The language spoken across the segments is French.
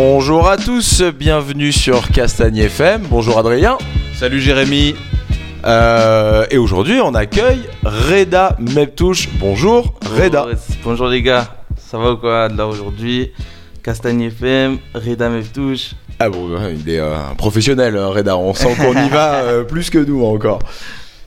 Bonjour à tous, bienvenue sur Castagne FM. Bonjour Adrien. Salut Jérémy. Euh, et aujourd'hui, on accueille Reda Meptouche. Bonjour Reda. Bonjour, bonjour les gars, ça va ou quoi là aujourd'hui? Castagne FM, Reda Meftouche. Ah bon, il est euh, un professionnel, hein, Reda. On sent qu'on y va euh, plus que nous encore.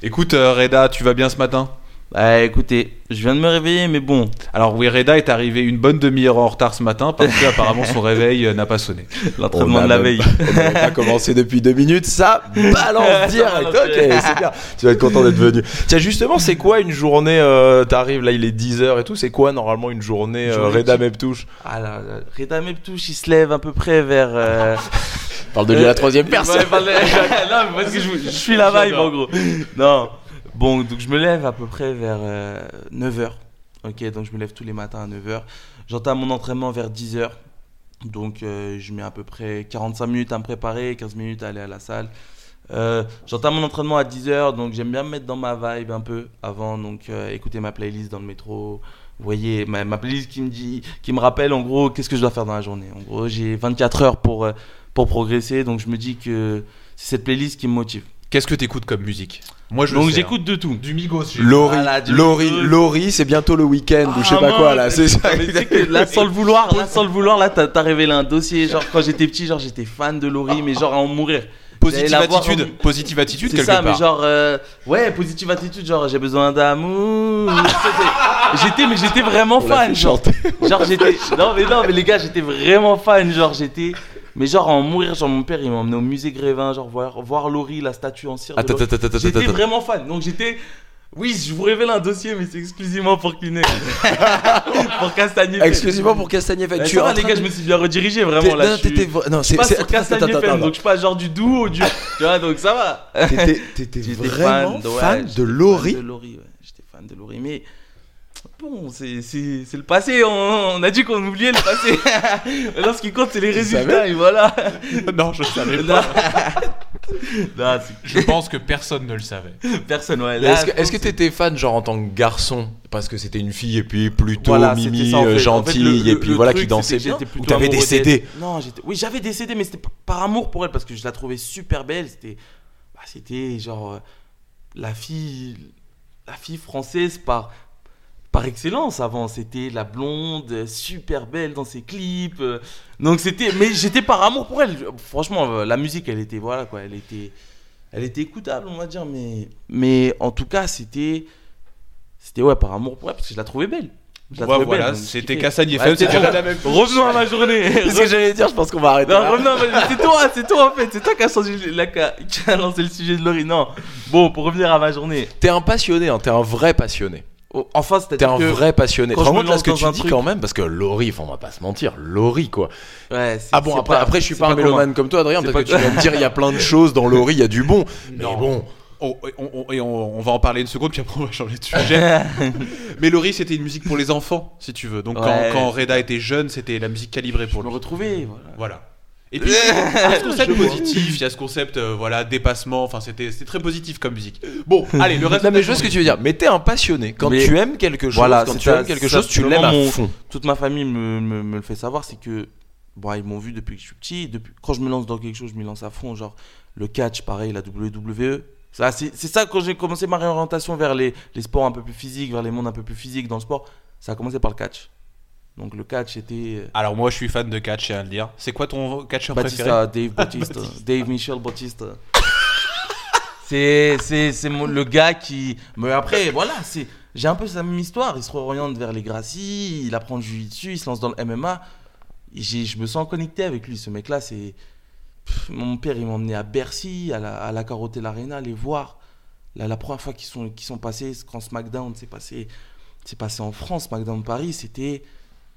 Écoute euh, Reda, tu vas bien ce matin? Bah écoutez, je viens de me réveiller mais bon, Alors oui, Reda est arrivé une bonne demi-heure en retard ce matin parce que apparemment son réveil euh, n'a pas sonné. l'entraînement de la veille. On n'avait pas commencé depuis deux minutes, ça balance direct. Ok, c'est bien. Tu vas être content d'être venu. Tiens, justement, c'est quoi une journée euh, T'arrives là, il est 10h et tout. C'est quoi normalement une journée euh, Journée Reda type. Meptouche? Ah là, là, Reda Meftouche il se lève à peu près vers... euh, Parle de lui à la troisième personne. Ouais, non, mais parce que je, je suis la vibe en gros. Non. Bon, donc je me lève à peu près vers 9h. Ok, donc je me lève tous les matins à 9h. J'entame mon entraînement vers 10h. Donc euh, je mets à peu près 45 minutes à me préparer, 15 minutes à aller à la salle. Euh, J'entame mon entraînement à 10h, donc j'aime bien me mettre dans ma vibe un peu avant, donc euh, écouter ma playlist dans le métro. Vous voyez, ma, ma playlist qui me dit, qui me rappelle en gros qu'est-ce que je dois faire dans la journée. En gros, j'ai 24 heures pour, euh, pour progresser, donc je me dis que c'est cette playlist qui me motive. Qu'est-ce que t'écoutes comme musique Moi je donc sais, j'écoute de tout. hein. du Migos. Laurie, Voilà, du Laurie, Migos. Laurie, c'est bientôt le week-end ou je sais Ah, pas quoi mince. là. C'est ça. Mais tu sais que là, sans le vouloir, là, sans le vouloir, là, t'as t'as révélé un dossier. Genre, quand j'étais petit, genre, j'étais fan de Laurie, mais genre à en mourir. Positive J'allais la voir attitude, positive attitude C'est quelque ça, part. mais genre, euh, ouais, positive attitude, genre, j'ai besoin d'amour. J'étais, mais j'étais vraiment On l'a fan, fait genre. chanter. Genre, j'étais, non, mais non, mais les gars, j'étais vraiment fan, genre, j'étais, mais genre, en mourir, genre, mon père, il m'a emmené au musée Grévin, genre, voir, voir Laurie, la statue en cire. Attends, attends, J'étais vraiment fan, donc j'étais. Oui, je vous révèle un dossier, mais c'est exclusivement pour Kiné. pour Castagnier. Exclusivement pour Castagne FM. Tu en les gars, je me suis bien redirigé vraiment là. non, je suis- t'étais non, je c'est attends, Castagnier FM, donc je passe genre du doux au du. tu vois, donc ça va. T'étais- vraiment fan de Laurie. J'étais fan de Laurie, mais bon, c'est c'est- c'est le passé. On, on a dit qu'on oubliait le passé. Maintenant, ce qui compte, c'est les résultats. savais Et voilà. non, je savais Non, pas. Non, c'est- Je pense que personne ne le savait. personne, ouais. Là, Est-ce que- est-ce pense t'étais fan genre en tant que garçon? Parce que c'était une fille et puis plutôt Voilà, c'était mimi ça, en euh, fait. En fait, gentille le- et le- puis le voilà truc, qui dansait c'était que bien j'étais ou plutôt t'avais des amoureux CD d'elle. Non, j'étais. Oui, j'avais des CD, mais c'était par amour pour elle parce que je la trouvais super belle. C'était, bah, c'était genre euh, la fille, la fille française par par excellence avant. C'était la blonde, euh, super belle dans ses clips. euh. Donc c'était, mais j'étais par amour pour elle. Franchement, euh, la musique, elle était voilà quoi, elle était, elle était écoutable, on va dire. Mais mais en tout cas, c'était c'était ouais par amour pour elle parce que je la trouvais belle. Je la Ouais, trouvais voilà, c'était Ouais, FM, c'était. Reda Meptouche. Revenons à ma journée. C'est ce que j'allais dire, je pense qu'on va arrêter. Non, revenons, c'est toi, c'est toi en fait, c'est toi qui a, changé, la- qui a- qui a lancé le sujet de Laurie. Non, bon, pour revenir à ma journée. T'es un passionné, hein, t'es un vrai passionné. Enfin, T'es un que. vrai passionné. quand je me compte là ce que tu dis truc- quand même parce que Laurie, on va pas se mentir, Laurie quoi. Ouais, Ah bon, après, pas- après je suis pas un mélomane comme toi, Adrien, peut-être que pas- tu vas me dire il y a plein de choses dans Laurie, il y a du bon. Mais Non. bon, Oh, et on, on- et on- on va en parler une seconde, puis après on va changer de sujet. Mais Laurie, c'était une musique pour les enfants, si tu veux. Donc quand, Ouais. quand Reda était jeune, c'était la musique calibrée Je pour me lui. retrouvais, voilà. Voilà. Et puis, il y a ce concept positif, il y a ce concept, euh, voilà, dépassement. Enfin, c'était c'était très positif comme musique. Bon, allez, le reste. non mais je vois ce que tu veux dire. Mais t'es un passionné. Quand Mais- tu aimes quelque chose, Voilà, quand c'est tu ça, aimes quelque chose, tu l'aimes à mon- fond. Toute ma famille me, me, me le fait savoir, c'est que. Bon, ils m'ont vu depuis que je suis petit. Depuis, quand je me lance dans quelque chose, je m'y lance à fond. Genre, le catch, pareil, la WWE. Ça, C'est c'est ça, quand j'ai commencé ma réorientation vers les, les sports un peu plus physiques, vers les mondes un peu plus physiques dans le sport, ça a commencé par le catch. Donc, le catch était. euh, Alors, moi, je suis fan de catch, j'ai à le dire. C'est quoi ton catcheur préféré? Batista, Dave Bautista, Dave Michel Bautista. C'est le gars qui mais après voilà, c'est j'ai un peu sa même histoire, il se réoriente vers les Gracie, il apprend le jiu-jitsu, il se lance dans le MMA. Je me sens connecté avec lui ce mec là, c'est mon père il m'a emmené à Bercy, à la à la Carotel Arena les voir. La, la première fois qu'ils sont qu'ils sont passés quand SmackDown s'est passé passé en France, SmackDown Paris, c'était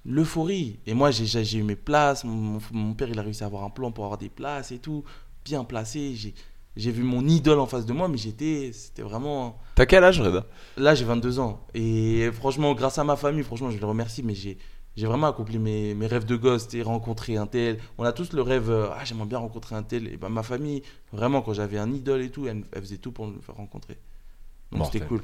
l'euphorie. Et moi, j'ai- eu mes places. Mon, père, il a réussi à avoir un plan pour avoir des places et tout, bien placé. J'ai vu mon idole en face de moi, mais j'étais, c'était vraiment. T'as quel âge, Reda Là, j'ai 22 ans. Et franchement, grâce à ma famille, franchement, je les remercie, mais j'ai. J'ai vraiment accompli mes, mes rêves de gosse, et rencontrer un tel. On a tous le rêve, euh, ah, j'aimerais bien rencontrer un tel. Et ben, ma famille, vraiment, quand j'avais un idole et tout, elle, elle faisait tout pour me faire rencontrer. Donc c'était cool.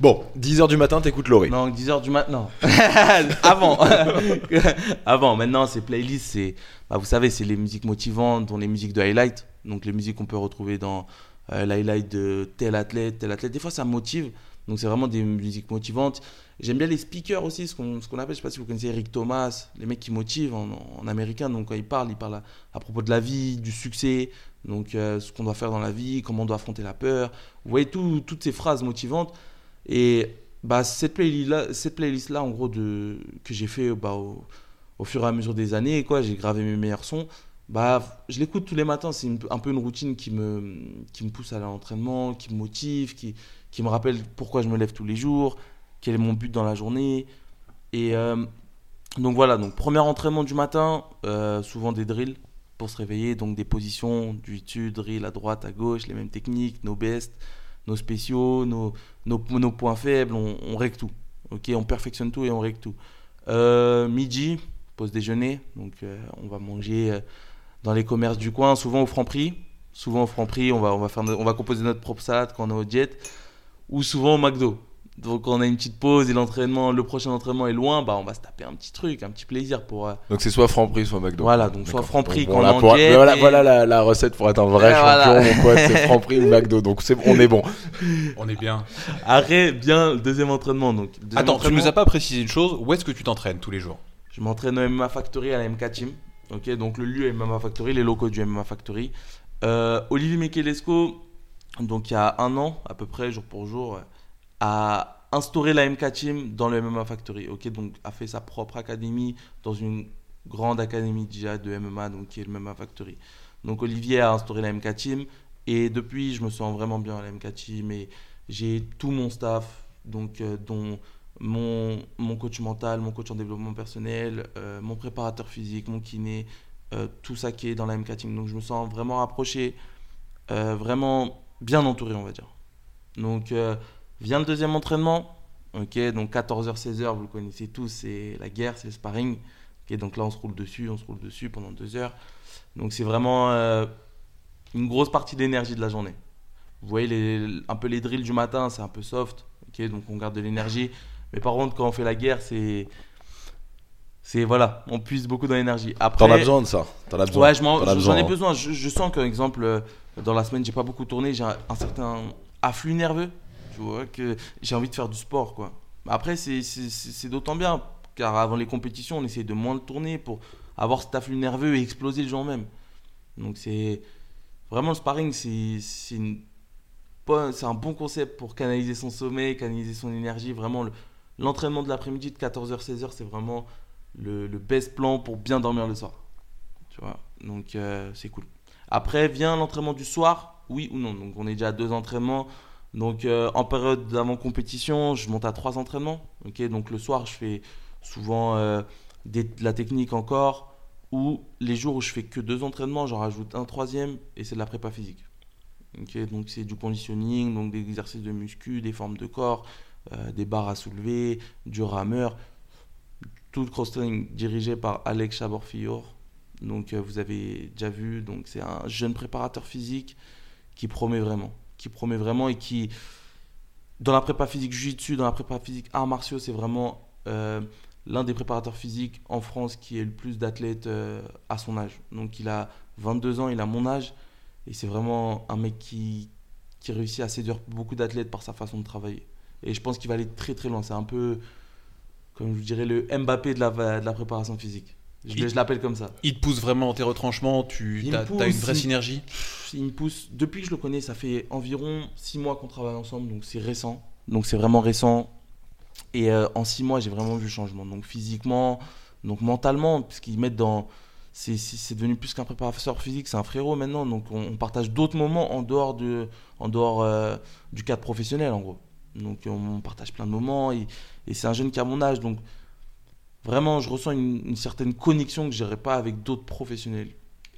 Bon, 10h du matin, t'écoutes Laurie. Non, 10h du matin. Avant. Avant. Maintenant, ces playlists, c'est. Bah, vous savez, c'est les musiques motivantes, dont les musiques de highlight. Donc, les musiques qu'on peut retrouver dans euh, l'highlight de tel athlète, tel athlète. Des fois, ça motive. Donc, c'est vraiment des musiques motivantes. J'aime bien les speakers aussi, ce qu'on qu'on appelle, je sais pas si vous connaissez Eric Thomas, les mecs qui motivent en, américain. Donc, quand ils parlent, ils parlent à, à propos de la vie, du succès, donc euh, ce qu'on doit faire dans la vie, comment on doit affronter la peur. Vous voyez tout- toutes ces phrases motivantes. Et bah, cette playlist-là, cette playlist -là, en gros, de, que j'ai fait bah, au, fur et à mesure des années, quoi, j'ai gravé mes meilleurs sons. Bah, je l'écoute tous les matins. C'est un peu une routine qui me, qui me pousse à l'entraînement, qui me motive, qui, qui me rappelle pourquoi je me lève tous les jours, quel est mon but dans la journée. Et euh, donc voilà, donc premier entraînement du matin, euh, souvent des drills pour se réveiller, donc des positions du tu, drill à droite, à gauche, les mêmes techniques, nos bests, nos spéciaux, nos, nos, points faibles, on, on règle tout. On perfectionne tout et on règle tout. Euh, midi, pause déjeuner, donc euh, on va manger euh, dans les commerces du coin, souvent au Franprix. Souvent au Franprix, on va, on va, faire, on va composer notre propre salade quand on est au jet, ou souvent au McDo. Donc on a une petite pause et l'entraînement, le prochain entraînement est loin, bah on va se taper un petit truc, un petit plaisir pour. euh, Donc c'est soit Franprix, soit McDo. Voilà, donc soit. Franprix quand voilà, on pour- voilà, voilà la, la recette pour être un vrai Et champion, voilà. mon pote, c'est Franprix ou McDo. Donc c'est, on est bon. On est bien. Après, bien le deuxième entraînement. Donc, deuxième Attends, tu entraînement, nous as pas précisé une chose. Où est-ce que tu t'entraînes tous les jours? Je m'entraîne au MMA Factory à la MK Team. Ok, donc le lieu est MMA Factory, les locaux du MMA Factory. Euh, Olivier Michelesco, donc il y a un an à peu près, jour pour jour, a instauré la MK Team dans le MMA Factory. Ok, donc a fait sa propre académie dans une grande académie déjà de MMA, donc qui est le MMA Factory. Donc Olivier a instauré la MK Team et depuis je me sens vraiment bien à la MK Team et j'ai tout mon staff, donc euh, dont mon, mon coach mental, mon coach en développement personnel, euh, mon préparateur physique, mon kiné, euh, tout ça qui est dans la MK Team. Donc je me sens vraiment rapproché, euh, vraiment bien entouré, on va dire. Donc vient le deuxième entraînement. Ok, donc 14h, 16h, vous le connaissez tous, c'est la guerre, c'est le sparring. Ok, donc là on se roule dessus, on se roule dessus pendant deux heures. Donc c'est vraiment euh, une grosse partie de l'énergie de la journée. Vous voyez les, un peu les drills du matin, c'est un peu soft. Ok, donc on garde de l'énergie. Mais par contre, quand on fait la guerre, c'est. C'est voilà, on puise beaucoup dans l'énergie. Après, T'en as besoin de ça. T'en as besoin. Ouais, j'en ai besoin. Je, je sens qu'un exemple, euh, dans la semaine, j'ai pas beaucoup tourné, j'ai un, un certain afflux nerveux. Tu vois, que j'ai envie de faire du sport, quoi. Après, c'est- d'autant bien, car avant les compétitions, on essaie de moins le tourner pour avoir cet afflux nerveux et exploser le jour même. Donc, c'est. Vraiment, le sparring, c'est un bon concept pour canaliser son sommeil, canaliser son énergie. Vraiment, le- l'entraînement de l'après-midi de 14h, 16h, c'est vraiment le, le best plan pour bien dormir le soir. Tu vois, donc euh, c'est cool. Après vient l'entraînement du soir, oui ou non. Donc on est déjà à deux entraînements. Donc euh, en période d'avant compétition, je monte à trois entraînements. Donc le soir je fais souvent euh, de la technique encore. Ou les jours où je fais que deux entraînements, j'en rajoute un troisième et c'est de la prépa physique. Donc c'est du conditioning, donc des exercices de muscu, des formes de corps, euh, des barres à soulever, du rameur. Tout le cross-training dirigé par Alex Chabor-Fillor. Donc vous avez déjà vu, donc c'est un jeune préparateur physique qui promet vraiment, qui promet vraiment et qui dans la prépa physique jiu-jitsu, dans la prépa physique arts martiaux, c'est vraiment euh, l'un des préparateurs physiques en France qui est le plus d'athlètes euh, à son âge. Donc il a 22 ans, il a mon âge et c'est vraiment un mec qui qui réussit à séduire beaucoup d'athlètes par sa façon de travailler. Et je pense qu'il va aller très très loin. C'est un peu, comme je dirais, le Mbappé de la, de la préparation physique. Je, Il- je l'appelle comme ça. Il te pousse vraiment dans tes retranchements. Tu as, une vraie il- synergie. Il me pousse. Depuis que je le connais, ça fait environ 6 mois qu'on travaille ensemble, donc c'est récent. Donc c'est vraiment récent. Et euh, en 6 mois, j'ai vraiment vu le changement. Donc physiquement, donc mentalement, puisqu'ils mettent dans. C'est devenu plus qu'un préparateur physique, c'est un frérot maintenant. Donc on, on partage d'autres moments en dehors, de, en dehors euh, du cadre professionnel, en gros. Donc on, partage plein de moments. Et, et c'est un jeune qui a mon âge. Donc vraiment, je ressens une, une certaine connexion que je n'aurais pas avec d'autres professionnels.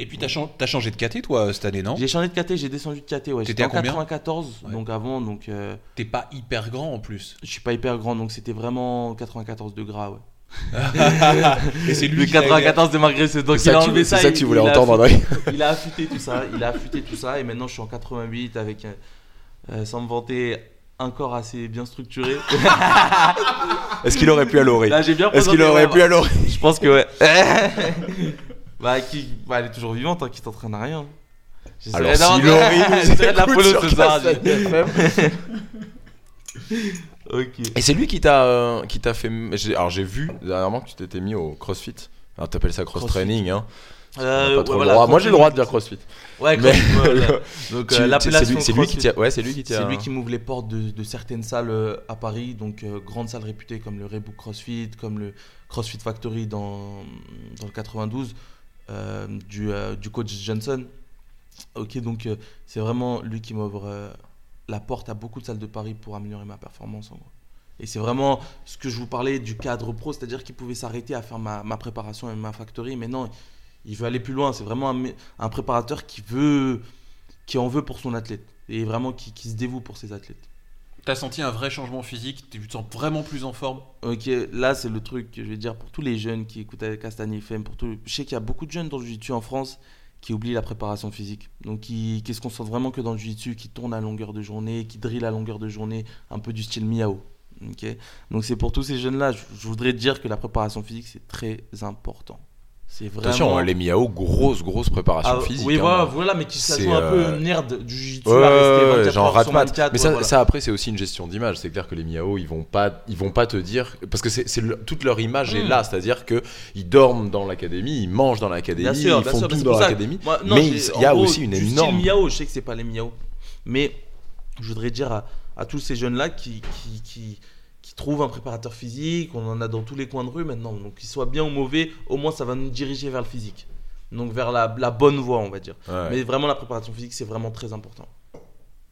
Et puis, t'as chan- t'as changé de KT, toi, cette année, non? J'ai changé de KT, j'ai descendu de KT. Ouais. T'étais J'étais en combien? 94, Ouais. donc avant, donc euh, T'es pas hyper grand en plus. je suis pas hyper grand, donc c'était vraiment 94 de gras. Ouais. Et c'est lui Le qui t'a aidé à- 94 de malgré ce donc C'est il ça a tu- c'est ça. que tu voulais entendre. Il a affûté tout ça, il a affûté tout ça, et maintenant je suis en 88 avec, euh, euh, sans me vanter, un corps assez bien structuré. Est-ce qu'il aurait pu à l'oreille Là, j'ai bien Est-ce qu'il aurait pu à l'oreille Je pense que ouais. bah, qui... bah, elle est toujours vivante, hein, qui t'entraîne à rien. Alors si Laurie nous de la sur ce soir. Et c'est lui qui t'a euh, qui t'a fait. Alors j'ai vu dernièrement que tu t'étais mis au CrossFit. Alors t'appelles ça cross Crossfit. training, hein. Euh, ouais, voilà, droit. Moi j'ai le droit de dire CrossFit. Ouais, Mais-. Donc, euh, c'est l'appellation lui, c'est lui qui. Ouais, c'est lui qui t'a. C'est lui qui m'ouvre les portes de, de certaines salles euh, à Paris, donc euh, grandes salles réputées comme le Rebook CrossFit, comme le CrossFit Factory dans, dans le 92, euh, du, du coach Johnson. Ok, donc c'est vraiment lui qui m'ouvre la porte à beaucoup de salles de Paris pour améliorer ma performance en gros. Et c'est vraiment ce que je vous parlais du cadre pro, c'est-à-dire qu'il pouvait s'arrêter à faire ma, ma préparation et ma factory, mais non, il veut aller plus loin. C'est vraiment un, préparateur qui veut, qui en veut pour son athlète et vraiment qui, qui se dévoue pour ses athlètes. T'as senti un vrai changement physique? Tu te sens vraiment plus en forme? Ok, là c'est le truc que je vais dire pour tous les jeunes qui écoutent Castagne FM, pour je sais qu'il y a beaucoup de jeunes dans le jiu-jitsu en France qui oublient la préparation physique. Donc qui, qui se concentrent vraiment que dans le jiu-jitsu, qui tournent à longueur de journée, qui drillent à longueur de journée, un peu du style Miao. Donc c'est pour tous ces jeunes-là, je, je voudrais dire que la préparation physique c'est très important. C'est vraiment. Attention, hein, les Miao, grosse grosse préparation Ah, physique. Oui, hein. voilà, voilà, mais qui se jouent un peu euh, nerd du jiu-jitsu Ouais, à rester ouais, ouais, 24 genre rat-mat. 24, Mais ouais, ça, voilà. ça, après, c'est aussi une gestion d'image. C'est clair que les Miao, ils vont pas, ils vont pas te dire parce que c'est, c'est le- toute leur image est Mm. là, c'est-à-dire que ils dorment dans l'académie, ils mangent dans l'académie, ils bien font sûr, tout dans l'académie. Mais il y a gros, aussi une énorme. Miao, je sais que c'est pas les Miao, mais je voudrais dire à, à tous ces jeunes-là qui, qui, qui, qui trouvent un préparateur physique, on en a dans tous les coins de rue maintenant, donc qu'ils soient bien ou mauvais, au moins ça va nous diriger vers le physique. Donc vers la, la bonne voie, on va dire. Ouais, Mais vraiment, la préparation physique, c'est vraiment très important.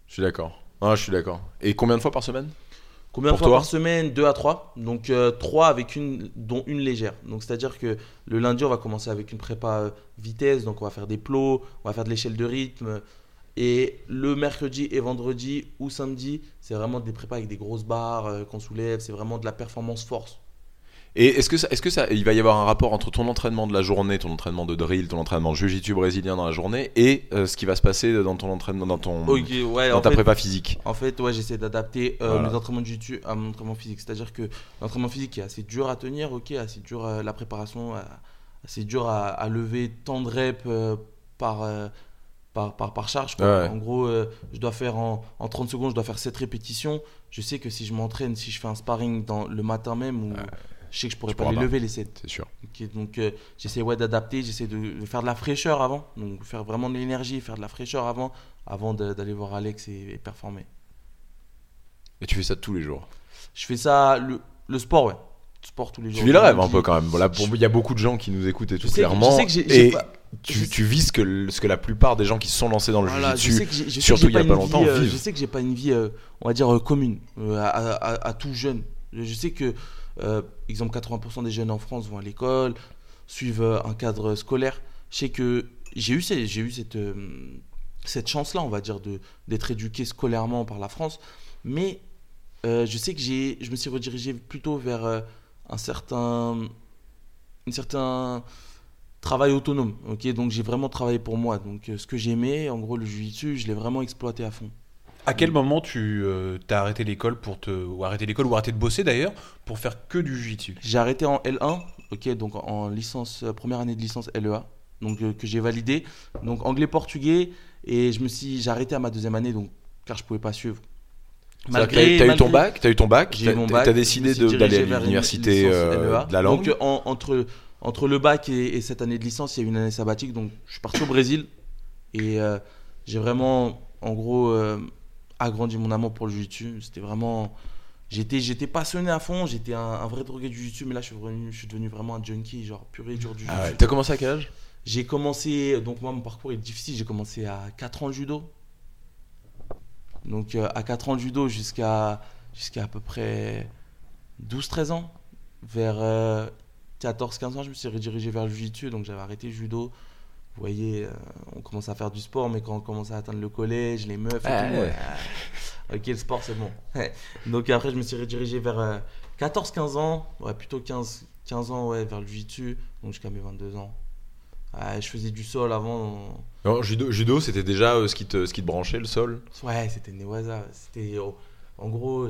Je suis d'accord. Ah, je suis d'accord. Et combien de fois par semaine? Combien de fois par semaine? Deux à trois. Donc euh, trois avec une, dont une légère. Donc c'est-à-dire que le lundi, on va commencer avec une prépa euh, vitesse. Donc on va faire des plots, on va faire de l'échelle de rythme. Et le mercredi et vendredi ou samedi, c'est vraiment des prépas avec des grosses barres euh, qu'on soulève. C'est vraiment de la performance force. Et est-ce que ça, est-ce que ça, il va y avoir un rapport entre ton entraînement de la journée, ton entraînement de drill, ton entraînement de jiu-jitsu brésilien dans la journée, et euh, ce qui va se passer dans ton entraînement, dans ton, ouais, dans ta fait, prépa physique? En fait, ouais, j'essaie d'adapter euh, Voilà. mes entraînements de jiu à mon entraînement physique. C'est-à-dire que l'entraînement physique est assez dur à tenir, ok, assez dur euh, la préparation, assez dur à, à lever tant de reps par, par, par, par charge. quoi. Ouais. En gros, euh, je dois faire en, en 30 secondes, je dois faire 7 répétitions. Je sais que si je m'entraîne, si je fais un sparring dans le matin même, ou, je sais que je pourrais Tu pas les lever les 7. C'est sûr. Donc euh, j'essaie ouais, d'adapter, j'essaie de, de faire de la fraîcheur avant, donc faire vraiment de l'énergie, faire de la fraîcheur avant, avant d'aller voir Alex et- et performer. Et tu fais ça tous les jours? Je fais ça, le, le sport, ouais. Sport tous les jours. Tu vis le rêve un peu quand même. Là, il y a beaucoup de gens qui nous écoutent et tout que- clairement. je sais que et pas- tu, vis ce que, ce que la plupart des gens qui se sont lancés dans le Voilà, je jiu-jitsu, sais que j'ai- je sais que surtout il y a une pas longtemps, vie, euh, vivent. Je sais que j'ai pas une vie, euh, on va dire, euh, commune à, à- à tout jeune. Je sais que, exemple, 80% des jeunes en France vont à l'école, suivent un cadre scolaire. Je sais que j'ai eu, j'ai eu cette, cette chance-là, on va dire, d'être éduqué scolairement par la France. Mais je sais que je me suis redirigé plutôt vers un certain, un certain travail autonome. Ok, donc j'ai vraiment travaillé pour moi. Donc euh, ce que j'aimais, en gros, le jiu-jitsu, je l'ai vraiment exploité à fond. À quel moment tu euh, t'as arrêté l'école pour te ou arrêté l'école ou arrêté de bosser d'ailleurs pour faire que du jiu-jitsu J'ai arrêté en L1, ok, donc en licence, euh, première année de licence LEA, donc euh, que j'ai validé. Donc anglais-portugais, et je me suis, j'ai arrêté à ma deuxième année, donc car je pouvais pas suivre. Que T'as t'as eu ton bac, t'as eu ton bac, eu t'as mon bac. t'as je me décidé d'aller à l'université euh, LEA. de la langue? Donc en- entre, entre le bac et, et cette année de licence, il y a eu une année sabbatique, donc je suis parti au Brésil et euh, j'ai vraiment, en gros, euh, agrandi mon amour pour le jiu-jitsu. C'était vraiment, j'étais, j'étais passionné à fond, j'étais un, un vrai drogué du jiu-jitsu, mais là je suis, devenu, je suis devenu vraiment un junkie, genre pur et dur du Ah jiu-jitsu. ouais. T'as commencé à quel âge? J'ai commencé, donc moi mon parcours est difficile, j'ai commencé à 4 ans le judo. Donc euh, à 4 ans le judo jusqu'à jusqu'à à peu près 12-13 ans. Vers 14-15 ans, je me suis redirigé vers le jiu-jitsu, donc j'avais arrêté le judo. Vous voyez, euh, on commence à faire du sport, mais quand on commence à atteindre le collège, les meufs et Ah, tout, ouais. ouais, ah, ok, le sport c'est bon. donc après, je me suis redirigé vers euh, 14-15 ans, ouais, plutôt 15, 15 ans ouais, vers le jiu-jitsu, donc jusqu'à mes 22 ans. Ouais, je faisais du sol avant. Non, judo, judo c'était déjà euh, ce, qui te, ce qui te branchait, le sol? Ouais, c'était Newaza. C'était. oh, En gros,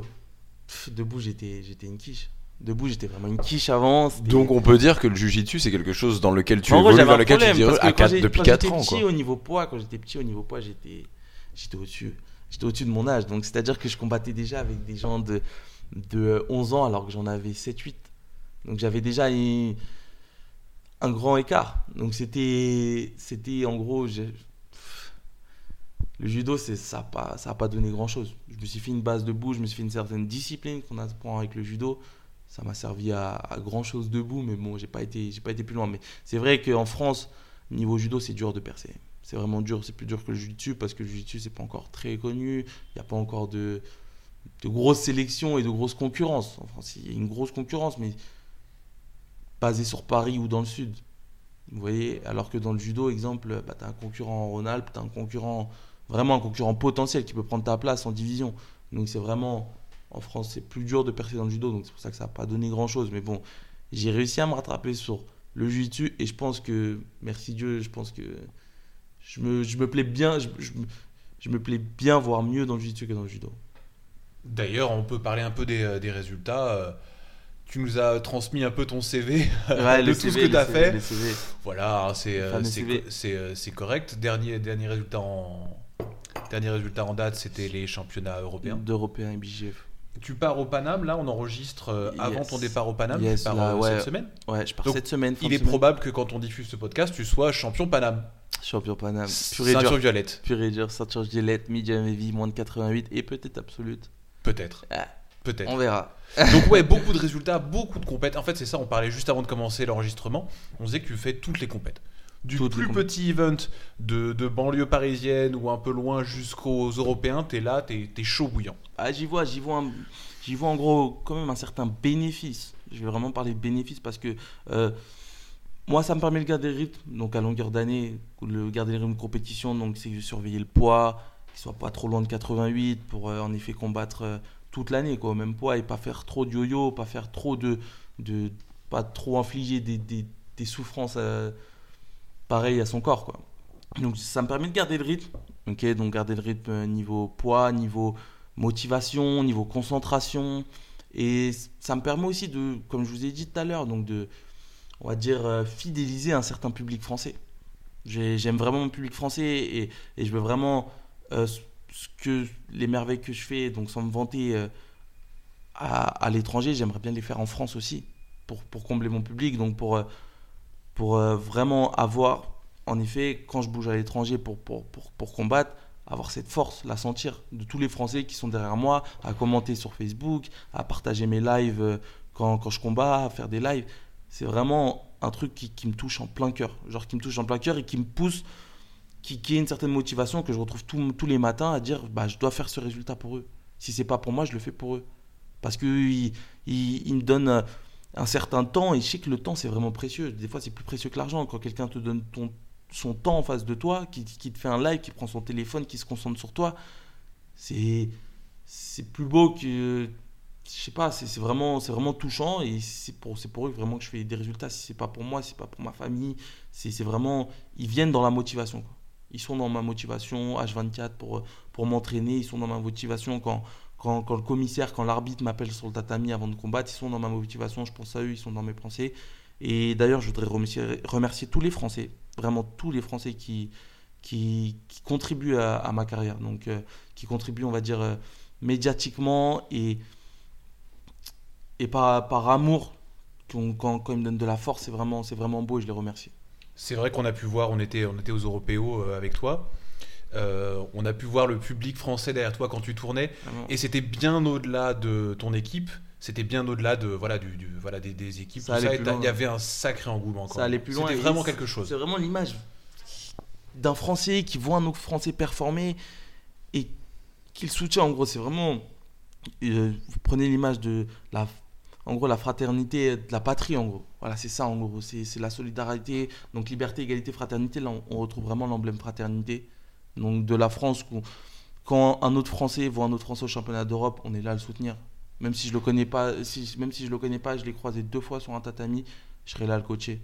pff, debout, j'étais j'étais une quiche. Debout, j'étais vraiment une quiche avant. c'était- Donc on peut dire que le jujitsu c'est quelque chose dans lequel tu en gros, évolues, j'avais vers lequel tu problème, dis parce que à quand quatre- j'ai- depuis quand 4 j'étais ans petit, quoi. au niveau poids, quand j'étais petit au niveau poids, j'étais j'étais au-dessus. J'étais au-dessus de mon âge. Donc c'est-à-dire que je combattais déjà avec des gens de, de 11 ans alors que j'en avais 7-8. Donc j'avais déjà une- un grand écart. Donc c'était c'était en gros j'ai- le judo c'est ça a pas ça a pas donné grand-chose. Je me suis fait une base debout, je me suis fait une certaine discipline qu'on apprend avec le judo. Ça m'a servi à, grand chose debout, mais bon, j'ai pas été, j'ai pas été plus loin. Mais c'est vrai qu'en France, niveau judo, c'est dur de percer. C'est vraiment dur, c'est plus dur que le jiu-jitsu parce que le jiu-jitsu, c'est pas encore très connu. Il n'y a pas encore de, de grosses sélections et de grosses concurrences. En France, il y a une grosse concurrence, mais basée sur Paris ou dans le sud. Vous voyez Alors que dans le judo, exemple, bah, tu as un concurrent en Rhône-Alpes, tu as un concurrent, vraiment un concurrent potentiel qui peut prendre ta place en division. Donc c'est vraiment, en France, c'est plus dur de percer dans le judo, donc c'est pour ça que ça n'a pas donné grand-chose. Mais bon, j'ai réussi à me rattraper sur le jiu-jitsu et je pense que, merci Dieu, je pense que je me, je me plais bien, je, je me- je me plais bien, voire mieux dans le jiu-jitsu que dans le judo. D'ailleurs, on peut parler un peu des, euh, des résultats. euh, Tu nous as transmis un peu ton CV Ouais, de le tout CV, ce que tu as CV, fait. CV. Voilà, c'est euh, fameux c'est euh, correct. Dernier, dernier, résultat en, dernier résultat en date, c'était les championnats européens. D'Européens et BGF. Tu pars au Paname, là on enregistre euh, avant ton départ au Paname, Yes, tu pars là, euh, ouais. cette semaine. Ouais, je pars Donc, cette semaine. Il est semaine. probable que quand on diffuse ce podcast, tu sois champion Paname. Champion Paname. Pur et Ceinture dur. violette, Pur et dur, ceinture Gillette, medium heavy, moins de 88 et peut-être absolute. peut-être. Ah. Peut-être. On verra. Donc ouais, beaucoup de résultats, beaucoup de compètes. En fait, c'est ça, on parlait juste avant de commencer l'enregistrement. On disait que tu fais toutes les compètes. Du Toutes plus petit event de, de banlieue parisienne ou un peu loin jusqu'aux Européens, t'es là, t'es es chaud bouillant. Ah, j'y vois, j'y vois, j'y vois en gros quand même un certain bénéfice. Je vais vraiment parler de bénéfice parce que euh, moi, ça me permet de garder le rythme. Donc à longueur d'année, le garder le rythme de compétition, donc c'est surveiller le poids, qu'il soit pas trop loin de 88 pour euh, en effet combattre euh, toute l'année quoi, au même poids et pas faire trop de yo-yo, pas faire trop de, de pas trop infliger des, des, des souffrances pareilles à son corps quoi. Donc ça me permet de garder le rythme. Ok, donc garder le rythme euh, niveau poids, niveau motivation, niveau concentration. Et ça me permet aussi de, comme je vous ai dit tout à l'heure, donc de, on va dire, euh, fidéliser un certain public français. J'ai- J'aime vraiment mon public français et, et je veux vraiment euh, ce que les merveilles que je fais, donc sans me vanter à, à l'étranger, j'aimerais bien les faire en France aussi pour, pour combler mon public, donc pour, pour euh, vraiment avoir, en effet, quand je bouge à l'étranger pour, pour, pour, pour combattre, avoir cette force, la sentir de tous les Français qui sont derrière moi, à commenter sur Facebook, à partager mes lives euh, quand, quand je combats, à faire des lives. C'est vraiment un truc qui, qui me touche en plein cœur, genre qui me touche en plein cœur et qui me pousse, qui, qui est une certaine motivation que je retrouve tous- les matins à dire bah, je dois faire ce résultat pour eux. Si c'est pas pour moi, je le fais pour eux. Parce qu'ils ils, ils me donnent euh, un certain temps et je sais que le temps c'est vraiment précieux. Des fois c'est plus précieux que l'argent. Quand quelqu'un te donne ton, son temps en face de toi, qui, qui te fait un live, qui prend son téléphone, qui se concentre sur toi, c'est plus beau que je sais pas c'est vraiment vraiment touchant et c'est pour pour eux vraiment que je fais des résultats si c'est pas pour moi c'est pas pour ma famille c'est vraiment ils viennent dans la motivation quoi. ils sont dans ma motivation H24 pour pour m'entraîner ils sont dans ma motivation quand quand, le commissaire quand l'arbitre m'appelle sur le tatami avant de combattre ils sont dans ma motivation je pense à eux ils sont dans mes pensées. Et d'ailleurs je voudrais remercier tous les Français vraiment tous les Français qui qui, contribuent à, ma carrière. Donc euh, qui contribuent on va dire euh, médiatiquement et et par, par amour. Quand, quand, ils me donnent de la force c'est vraiment vraiment beau et je les remercie. C'est vrai qu'on a pu voir, on était, on était aux Européos euh, avec toi. Euh, on a pu voir le public français derrière toi quand tu tournais. Vraiment. Et c'était bien au-delà de ton équipe. C'était bien au-delà de voilà du, du- voilà des, des équipes. Ça ça, il y avait un sacré engouement. quoi. Ça allait plus loin. C'était vraiment quelque chose. C'est vraiment l'image d'un Français qui voit un autre Français performer et qu'il soutient. En gros, c'est vraiment. euh, vous prenez l'image de la. En gros, la fraternité de la patrie, en gros. Voilà, c'est ça, en gros. C'est c'est la solidarité. Donc, liberté, égalité, fraternité. Là, on, on retrouve vraiment l'emblème fraternité. Donc, de la France. Quand un autre Français voit un autre Français au championnat d'Europe, on est là à le soutenir. Même si je le connais pas, si, même si je le connais pas, je l'ai croisé deux fois sur un tatami, je serai là à le coacher.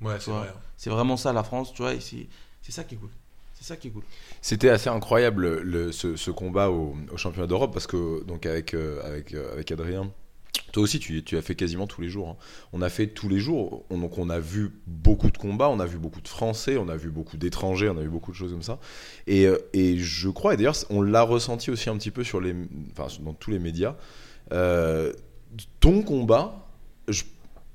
Ouais, c'est vrai. C'est vraiment ça la France, tu vois, c'est ça qui est cool. C'est C'est ça qui est cool. C'était assez incroyable le, ce, ce combat au, au championnat d'Europe parce que donc avec euh, avec euh, avec Adrien. Toi aussi, tu, tu as fait quasiment tous les jours. hein. On a fait tous les jours. On, donc, on a vu beaucoup de combats, on a vu beaucoup de Français, on a vu beaucoup d'étrangers, on a vu beaucoup de choses comme ça. Et, euh, et je crois, et d'ailleurs, on l'a ressenti aussi un petit peu sur les, enfin, dans tous les médias. euh, ton combat, je-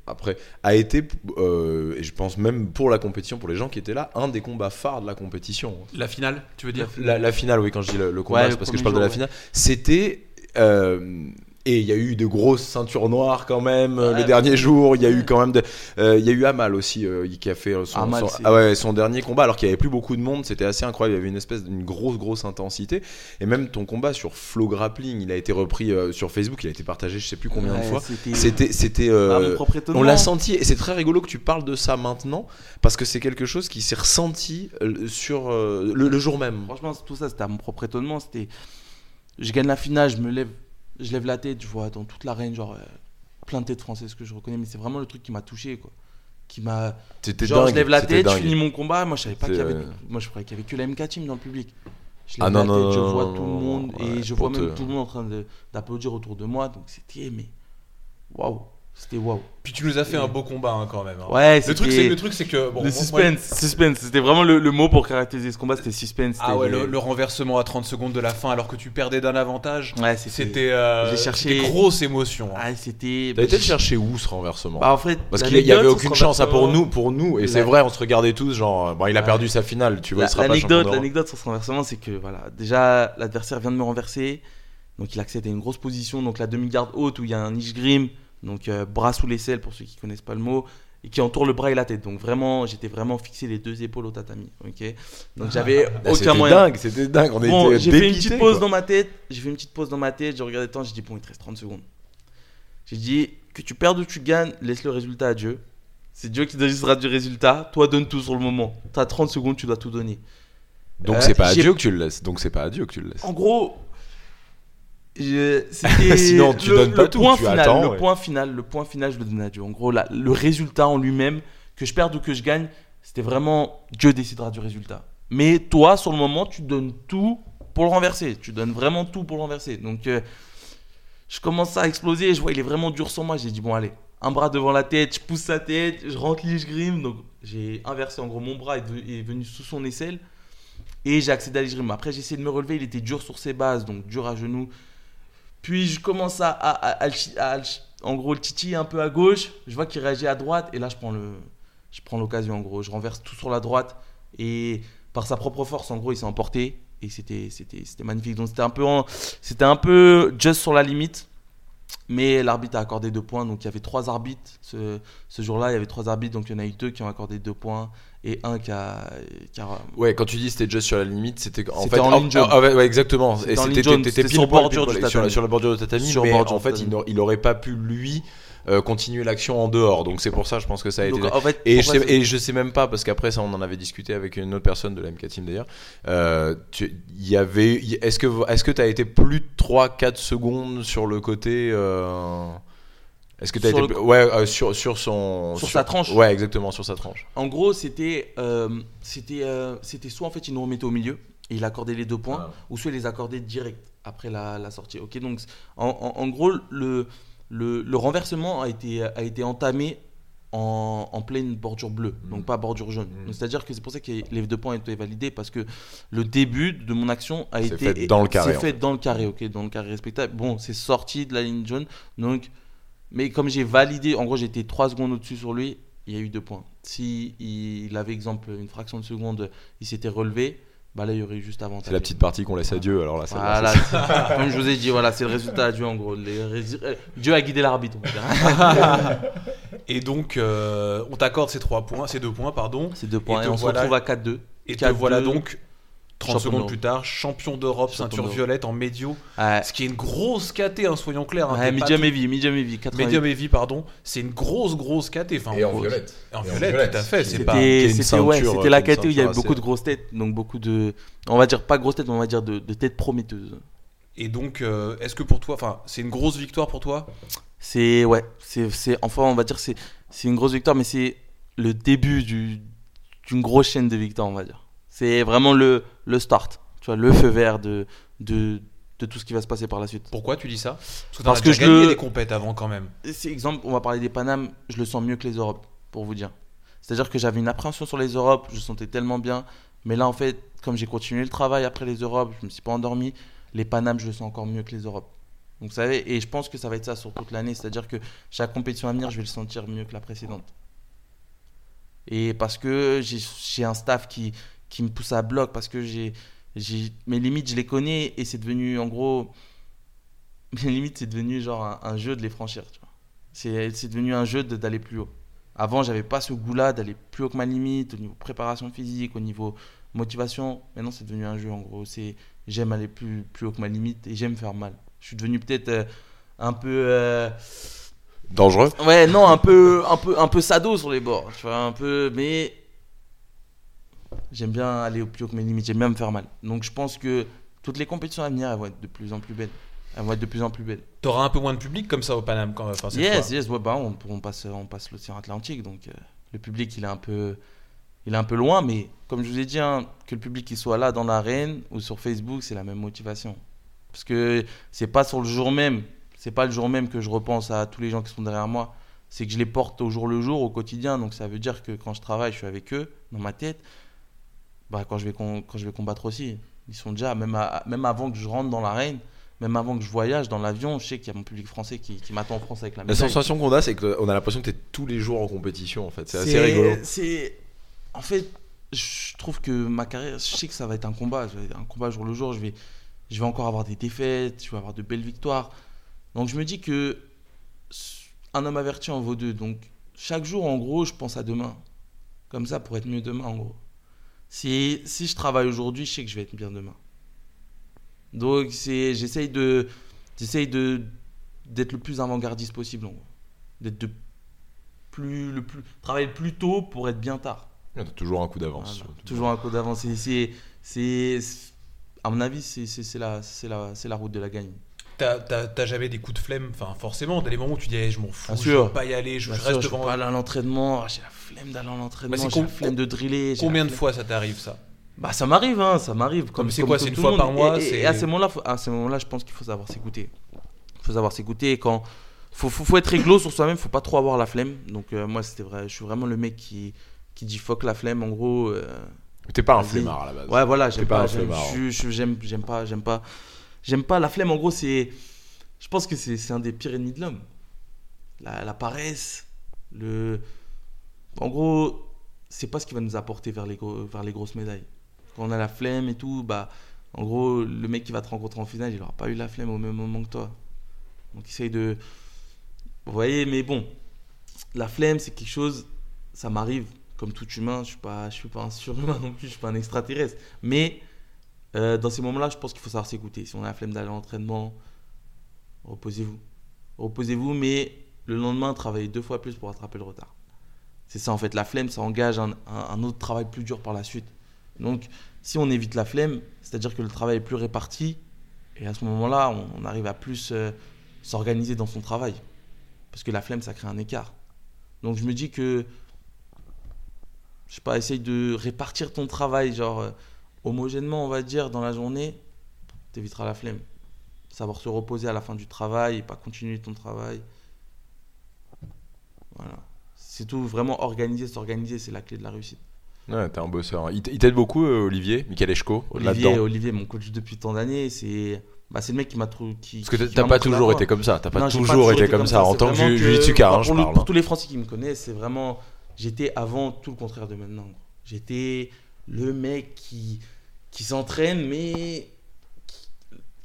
après, a été, euh, et je pense même pour la compétition, pour les gens qui étaient là, un des combats phares de la compétition. La finale, tu veux dire? La, la finale, oui, quand je dis le, le combat, Ouais, c'est le parce que je parle de la finale. C'était. euh, et il y a eu de grosses ceintures noires quand même euh, Ouais. le dernier jour. Il y a eu quand même. de- euh, Il y a eu Amal aussi euh, qui a fait son, Amal, son- c'est- ah ouais, son dernier combat alors qu'il n'y avait plus beaucoup de monde. C'était assez incroyable. Il y avait une espèce d'une grosse, grosse intensité. Et même ton combat sur Flow Grappling, il a été repris euh, sur Facebook. Il a été partagé je sais plus combien de fois. C'était. C'était. c'était mon propre étonnement. on l'a senti et c'est très rigolo que tu parles de ça maintenant parce que c'est quelque chose qui s'est ressenti sur le, le jour même. Franchement, tout ça, c'était à mon propre étonnement. C'était. Je gagne la finale, je me lève, je lève la tête, je vois dans toute l'arène, genre, euh, plein de têtes françaises que je reconnais, mais c'est vraiment le truc qui m'a touché, quoi. Qui m'a. Genre, dingue. je lève la tête, je finis mon combat. Moi, je savais pas qu'il y avait. euh, Moi, je croyais qu'il y avait que la MK Team dans le public. Je lève Ah non, la non, tête, je vois tout le monde ouais, et je vois même te- tout le monde en train d'applaudir autour de moi. Donc, c'était. Mais. Waouh! C'était waouh! Puis tu nous as fait un beau combat hein, quand même. hein. Ouais, Le truc, c'était- c'est le truc, c'est que bon, le moi- suspense, suspense, c'était vraiment le, le mot pour caractériser ce combat, c'était suspense. Ah ouais, le- renversement à 30 secondes de la fin alors que tu perdais d'un avantage. Ouais, c'était. C'était euh, J'ai cherché- c'était grosse émotion. hein. Ah, c'était. T'as été le chercher où ce renversement? Bah, en fait, Parce qu'il y avait aucune chance hein, pour nous, pour nous. Et La- c'est vrai, on se regardait tous, genre, bon, il a Ouais. perdu sa finale, tu vois, il La- sera pas champion L'anecdote, l'anecdote sur ce renversement, c'est que voilà, déjà l'adversaire vient de me renverser, donc il accède à une grosse position, donc la demi-garde haute où il y a un niche grim, donc euh, bras sous l'aisselle pour ceux qui connaissent pas le mot, et qui entoure le bras et la tête. Donc vraiment, j'étais vraiment fixé les deux épaules au tatami, ok? Donc j'avais Ah, aucun C'était moyen. dingue, c'était dingue. On Bon, j'ai fait une petite pause quoi. dans ma tête. J'ai fait une petite pause dans ma tête. J'ai regardé le temps. J'ai dit bon, il te reste 30 secondes. J'ai dit que tu perds ou tu gagnes, laisse le résultat à Dieu. C'est Dieu qui décidera du résultat. Toi, donne tout sur le moment. T'as 30 secondes, tu dois tout donner. Donc Euh, c'est pas à Dieu que tu le laisses. Donc c'est pas à Dieu que tu le laisses. En gros, je- Sinon, tu le, donnes pas le tout, point tu final. attends, le ouais. point final, le point final, je le donne à Dieu. En gros, là, le résultat en lui-même, que je perde ou que je gagne, c'était vraiment Dieu décidera du résultat. Mais toi, sur le moment, tu donnes tout pour le renverser. Tu donnes vraiment tout pour le renverser. Donc, euh, je commence à exploser. Je vois, il est vraiment dur sur moi. J'ai dit bon, allez, un bras devant la tête, je pousse sa tête, je rentre lige grim. Donc, j'ai inversé. En gros, mon bras est, venu sous son aisselle. Et j'ai accédé à l'esgrime. Après, j'ai essayé de me relever. Il était dur sur ses bases, donc dur à genoux. Puis je commence à, en gros, le titi un peu à gauche. Je vois qu'il réagit à droite. Et là, je prends le, je prends l'occasion. En gros, je renverse tout sur la droite. Et par sa propre force, en gros, il s'est emporté. Et c'était, c'était, c'était magnifique. Donc c'était un peu, c'était un peu just sur la limite. Mais l'arbitre a accordé deux points. Donc il y avait trois arbitres ce, ce jour-là. Il y avait trois arbitres. Donc il y en a eu deux qui ont accordé deux points et un qui a, qui a- Ouais, quand tu dis c'était juste sur la limite, c'était en fait en ligne jaune. ah, ouais, ouais, exactement. C'était sur sur, la- tatami. sur la bordure de tatami, Sur mais bordure en fait, il n'aurait- pas pu lui euh, continuer l'action en dehors. Donc c'est pour ça, je pense que ça a été. Donc, en fait, Et je, sais, et je sais même pas, parce qu'après ça, on en avait discuté avec une autre personne de la MK Team d'ailleurs. Euh, y avait. Est-ce que est-ce que tu as été plus de 3-4 secondes sur le côté euh, Est-ce que tu as Sur été. le- Ouais, euh, sur, sur son. Sur sa tranche. Ouais, exactement, sur sa tranche. En gros, c'était euh, c'était euh, c'était soit en fait il nous remettait au milieu et il accordait les deux points, Ah. ou soit il les accordait direct après la, la sortie. Ok, donc en, en- en gros le, le, le renversement a été a été entamé en, en pleine bordure bleue, Mm. donc pas bordure jaune. Mm. C'est-à-dire que c'est pour ça que les deux points étaient validés parce que le début de mon action a été fait dans le carré, C'est fait. dans le carré, ok, dans le carré respectable. Bon, c'est sorti de la ligne jaune, donc mais comme j'ai validé, en gros j'étais 3 secondes au-dessus sur lui, il y a eu deux points. Si il avait exemple une fraction de seconde, il s'était relevé, bah là il y aurait eu juste avantage. C'est la petite partie qu'on laisse à Dieu, alors là, Voilà, c'est- comme je vous ai dit, voilà, c'est le résultat à Dieu en gros. Les euh, Dieu a guidé l'arbitre. Et donc, euh, on t'accorde ces trois points, ces deux points, pardon. C'est deux points. Et on voilà- se retrouve à 4-2. Et te 4-2, voilà donc 30 champion secondes plus tard, champion d'Europe, ceinture violette en médio. Ouais, Ce qui est une grosse KT, hein, soyons clairs. hein, ouais medium tout- heavy, medium heavy. 88. Medium heavy, pardon. C'est une grosse, grosse KT. Enfin, Et en violette. En Et en violette, violette. tout à fait. C'est C'était- ouais, est la KT où il y avait beaucoup de grosses têtes. Donc beaucoup de. On va dire pas grosses têtes, mais on va dire de, de têtes prometteuses. Et donc, euh, est-ce que pour toi, enfin, c'est une grosse victoire pour toi? C'est. Ouais, c'est. c'est- Enfin, on va dire c'est c'est une grosse victoire, mais c'est le début du- d'une grosse chaîne de victoires, on va dire. C'est vraiment le, le start, tu vois, le feu vert de, de, de tout ce qui va se passer par la suite. Pourquoi tu dis ça? Parce que, Parce que déjà je gagné le- des compètes avant quand même. C'est exemple, on va parler des Panam, je le sens mieux que les Europes, pour vous dire. C'est-à-dire que j'avais une appréhension sur les Europes, je sentais tellement bien. Mais là, en fait, comme j'ai continué le travail après les Europes, je me suis pas endormi. Les Panam, je le sens encore mieux que les Europes. Donc, vous savez, et je pense que ça va être ça sur toute l'année. C'est-à-dire que chaque compétition à venir, je vais le sentir mieux que la précédente. Et parce que j'ai un staff qui, qui me pousse à bloc, parce que j'ai j'ai- mes limites, je les connais, et c'est devenu, en gros, mes limites, c'est devenu genre un, un jeu de les franchir. Tu vois. C'est c'est devenu un jeu de- d'aller plus haut. Avant, j'avais pas ce goût-là d'aller plus haut que ma limite, au niveau préparation physique, au niveau motivation. Maintenant, c'est devenu un jeu, en gros. C'est J'aime aller plus, plus haut que ma limite et j'aime faire mal. Je suis devenu peut-être euh, un peu. euh, Dangereux? Ouais, non, un peu, un peu, un peu sado sur les bords. Tu vois, un peu, mais j'aime bien aller au plus haut que mes limites. J'aime bien me faire mal. Donc, je pense que toutes les compétitions à venir, elles vont être de plus en plus belles. Elles vont être de plus en plus belles. T'auras un peu moins de public comme ça au Paname quand enfin, cette Yes, fois. yes, ouais, bah, on, on passe, on passe l'océan Atlantique, donc euh, le public il est un peu, il est un peu loin, mais comme je vous ai dit, hein, que le public il soit là dans l'arène ou sur Facebook, c'est la même motivation, parce que c'est pas sur le jour même, c'est pas le jour même que je repense à tous les gens qui sont derrière moi, c'est que je les porte au jour le jour, au quotidien, donc ça veut dire que quand je travaille, je suis avec eux dans ma tête, bah quand je vais con- quand je vais combattre aussi, ils sont déjà même à- même avant que je rentre dans l'arène. Même avant que je voyage dans l'avion, je sais qu'il y a mon public français qui, qui m'attend en France avec la La médaille. sensation qu'on a, c'est qu'on a l'impression que tu es tous les jours en compétition en fait. C'est assez rigolo. En fait, je trouve que ma carrière, je sais que ça va être un combat, un combat jour le jour. Je vais, je vais encore avoir des défaites, je vais avoir de belles victoires. Donc je me dis que un homme averti en vaut deux. Donc chaque jour, en gros, je pense à demain. Comme ça, pour être mieux demain, en gros. Si, si je travaille aujourd'hui, je sais que je vais être bien demain. Donc j'essaye de, j'essaye de d'être le plus avant-gardiste possible, en gros. D'être de plus, le plus, travailler le plus tôt pour être bien tard. Toujours un coup d'avance. Voilà. Toujours un coup d'avance. C'est, à mon avis, c'est la, c'est la, c'est la route de la gagne. T'as- T'as t'as jamais des coups de flemme Enfin, forcément, t'as des moments où tu dis eh, je m'en fous, je sûr. veux pas y aller, je, Bien je sûr, reste je peux devant. pas aller à l'entraînement. Ah, J'ai la flemme d'aller à l'entraînement. Bah, c'est j'ai la flemme de driller. Combien de fois ça t'arrive ça? Bah ça m'arrive, hein, ça m'arrive. Comme c'est quoi, c'est une fois par mois, Et, et c'est- à ces moments-là, faut- à ces moments-là, je pense qu'il faut savoir s'écouter. Il faut savoir s'écouter. Et quand faut, faut, faut être réglo sur soi-même, faut pas trop avoir la flemme. Donc euh, moi, c'était vrai. Je suis vraiment le mec qui qui dit fuck la flemme. En gros. euh, T'es pas un flemmard à la base. Ouais, voilà, j'aime pas je- je- j'aime pas, j'aime pas, j'aime pas la flemme. En gros, c'est, je pense que c'est, un des pires ennemis de l'homme. La, la paresse, le, en gros, c'est pas ce qui va nous apporter vers les gros, vers les grosses médailles. Quand on a la flemme et tout, bah, en gros, le mec qui va te rencontrer en finale, il aura pas eu la flemme au même moment que toi. Donc, essaye de, vous voyez, mais bon, la flemme, c'est quelque chose, ça m'arrive comme tout humain, je suis pas, je suis pas un surhumain non plus, je suis pas un extraterrestre. Mais euh, dans ces moments-là, je pense qu'il faut savoir s'écouter. Si on a la flemme d'aller à l'entraînement, reposez-vous. Reposez-vous, mais le lendemain, travaillez deux fois plus pour rattraper le retard. C'est ça en fait, la flemme, ça engage un, autre travail plus dur par la suite. Donc, si on évite la flemme, c'est-à-dire que le travail est plus réparti, et à ce moment-là, on, on arrive à plus euh, s'organiser dans son travail. Parce que la flemme, ça crée un écart. Donc, je me dis que je sais pas, essaye de répartir ton travail, genre euh, homogènement, on va dire, dans la journée, t'éviteras la flemme. Savoir se reposer à la fin du travail et pas continuer ton travail. Voilà. C'est tout, vraiment organiser, s'organiser, c'est la clé de la réussite. Ouais, t'es un bosseur. Il t- il t'aide beaucoup, euh, Olivier, Michael Eschko, Olivier. Olivier, mon coach depuis tant d'années, c'est bah, c'est le mec qui m'a trouvé. Qui, Parce que t'as pas toujours été comme ça. T'as pas Non, j'ai toujours été comme ça. En tant que Jujitsuka, hein, je parle. pour tous les Français qui me connaissent, c'est vraiment. J'étais avant tout le contraire de maintenant. J'étais le mec qui, qui s'entraîne, mais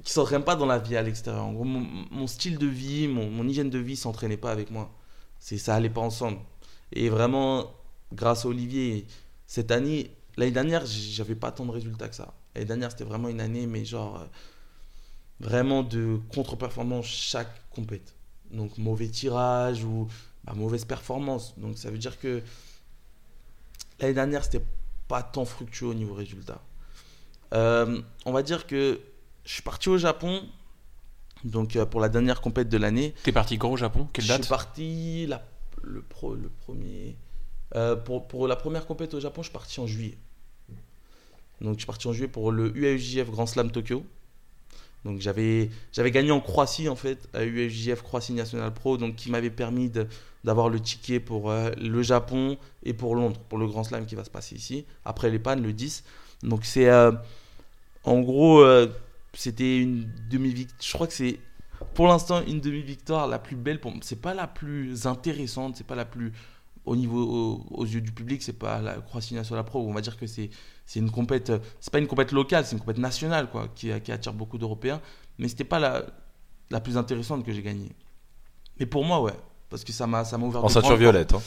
qui, s'entraîne pas dans la vie à l'extérieur. En gros, mon, style de vie, mon, hygiène de vie s'entraînait pas avec moi. C'est ça allait pas ensemble. Et vraiment, grâce à Olivier, cette année, l'année dernière, j'avais pas tant de résultats que ça. L'année dernière, c'était vraiment une année, mais genre euh, vraiment de contre-performance chaque compète. Donc mauvais tirage ou bah, mauvaise performance. Donc ça veut dire que l'année dernière, c'était pas tant fructueux au niveau résultat. Euh, on va dire que je suis parti au Japon, donc euh, pour la dernière compète de l'année. T'es parti quand au Japon? Quelle Je date suis parti la- le, pro, le premier. euh, pour, pour la première compète au Japon, je suis parti en juillet. Donc je suis parti en juillet pour le UAEJF Grand Slam Tokyo. Donc j'avais gagné en Croatie en fait à UAEJF Croatie National Pro donc qui m'avait permis d'avoir le ticket pour euh, le Japon et pour Londres pour le Grand Slam qui va se passer ici après les pannes le 10. Donc c'est euh, en gros euh, c'était une demi-victoire. Je crois que c'est pour l'instant une demi-victoire la plus belle pour c'est pas la plus intéressante, c'est pas la plus au niveau aux yeux du public, c'est pas la Croatie National Pro, on va dire que c'est c'est une compète, c'est pas une compète locale, c'est une compète nationale quoi, qui, qui attire beaucoup d'Européens. Mais c'était pas la, la plus intéressante que j'ai gagnée. Mais pour moi, ouais, parce que ça m'a ça m'a ouvert. En ceinture violette. Hein.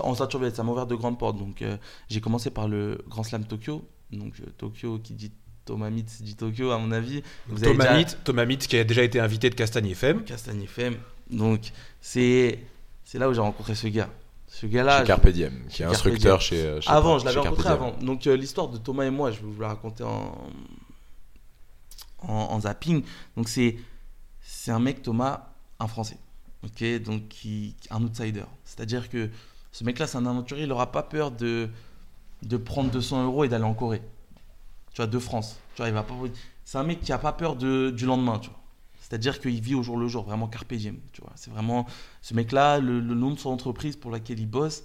En ceinture violette, ça m'a ouvert de grandes portes. Donc euh, j'ai commencé par le Grand Slam Tokyo. Donc euh, Tokyo qui dit Thomas Mitz dit Tokyo à mon avis. Vous Thomas, Mitz, Thomas Mitz qui a déjà été invité de Castagne FM. Castagne FM. Donc c'est c'est là où j'ai rencontré ce gars. Ce gars-là. Chez Carpe Diem, qui est instructeur chez, chez, Avant, je l'avais rencontré avant. Donc, euh, l'histoire de Thomas et moi, je vais vous la raconter en, en, zapping. Donc, c'est, c'est un mec, Thomas, un Français. Ok, donc qui, un outsider. C'est-à-dire que ce mec-là, c'est un aventurier, il n'aura pas peur de, de prendre 200 euros et d'aller en Corée. Tu vois, de France. Tu vois, il va pas. C'est un mec qui a pas peur de, du lendemain, tu vois. C'est-à-dire qu'il vit au jour le jour, vraiment carpe diem. Tu vois, c'est vraiment ce mec-là, le, nom de son entreprise pour laquelle il bosse,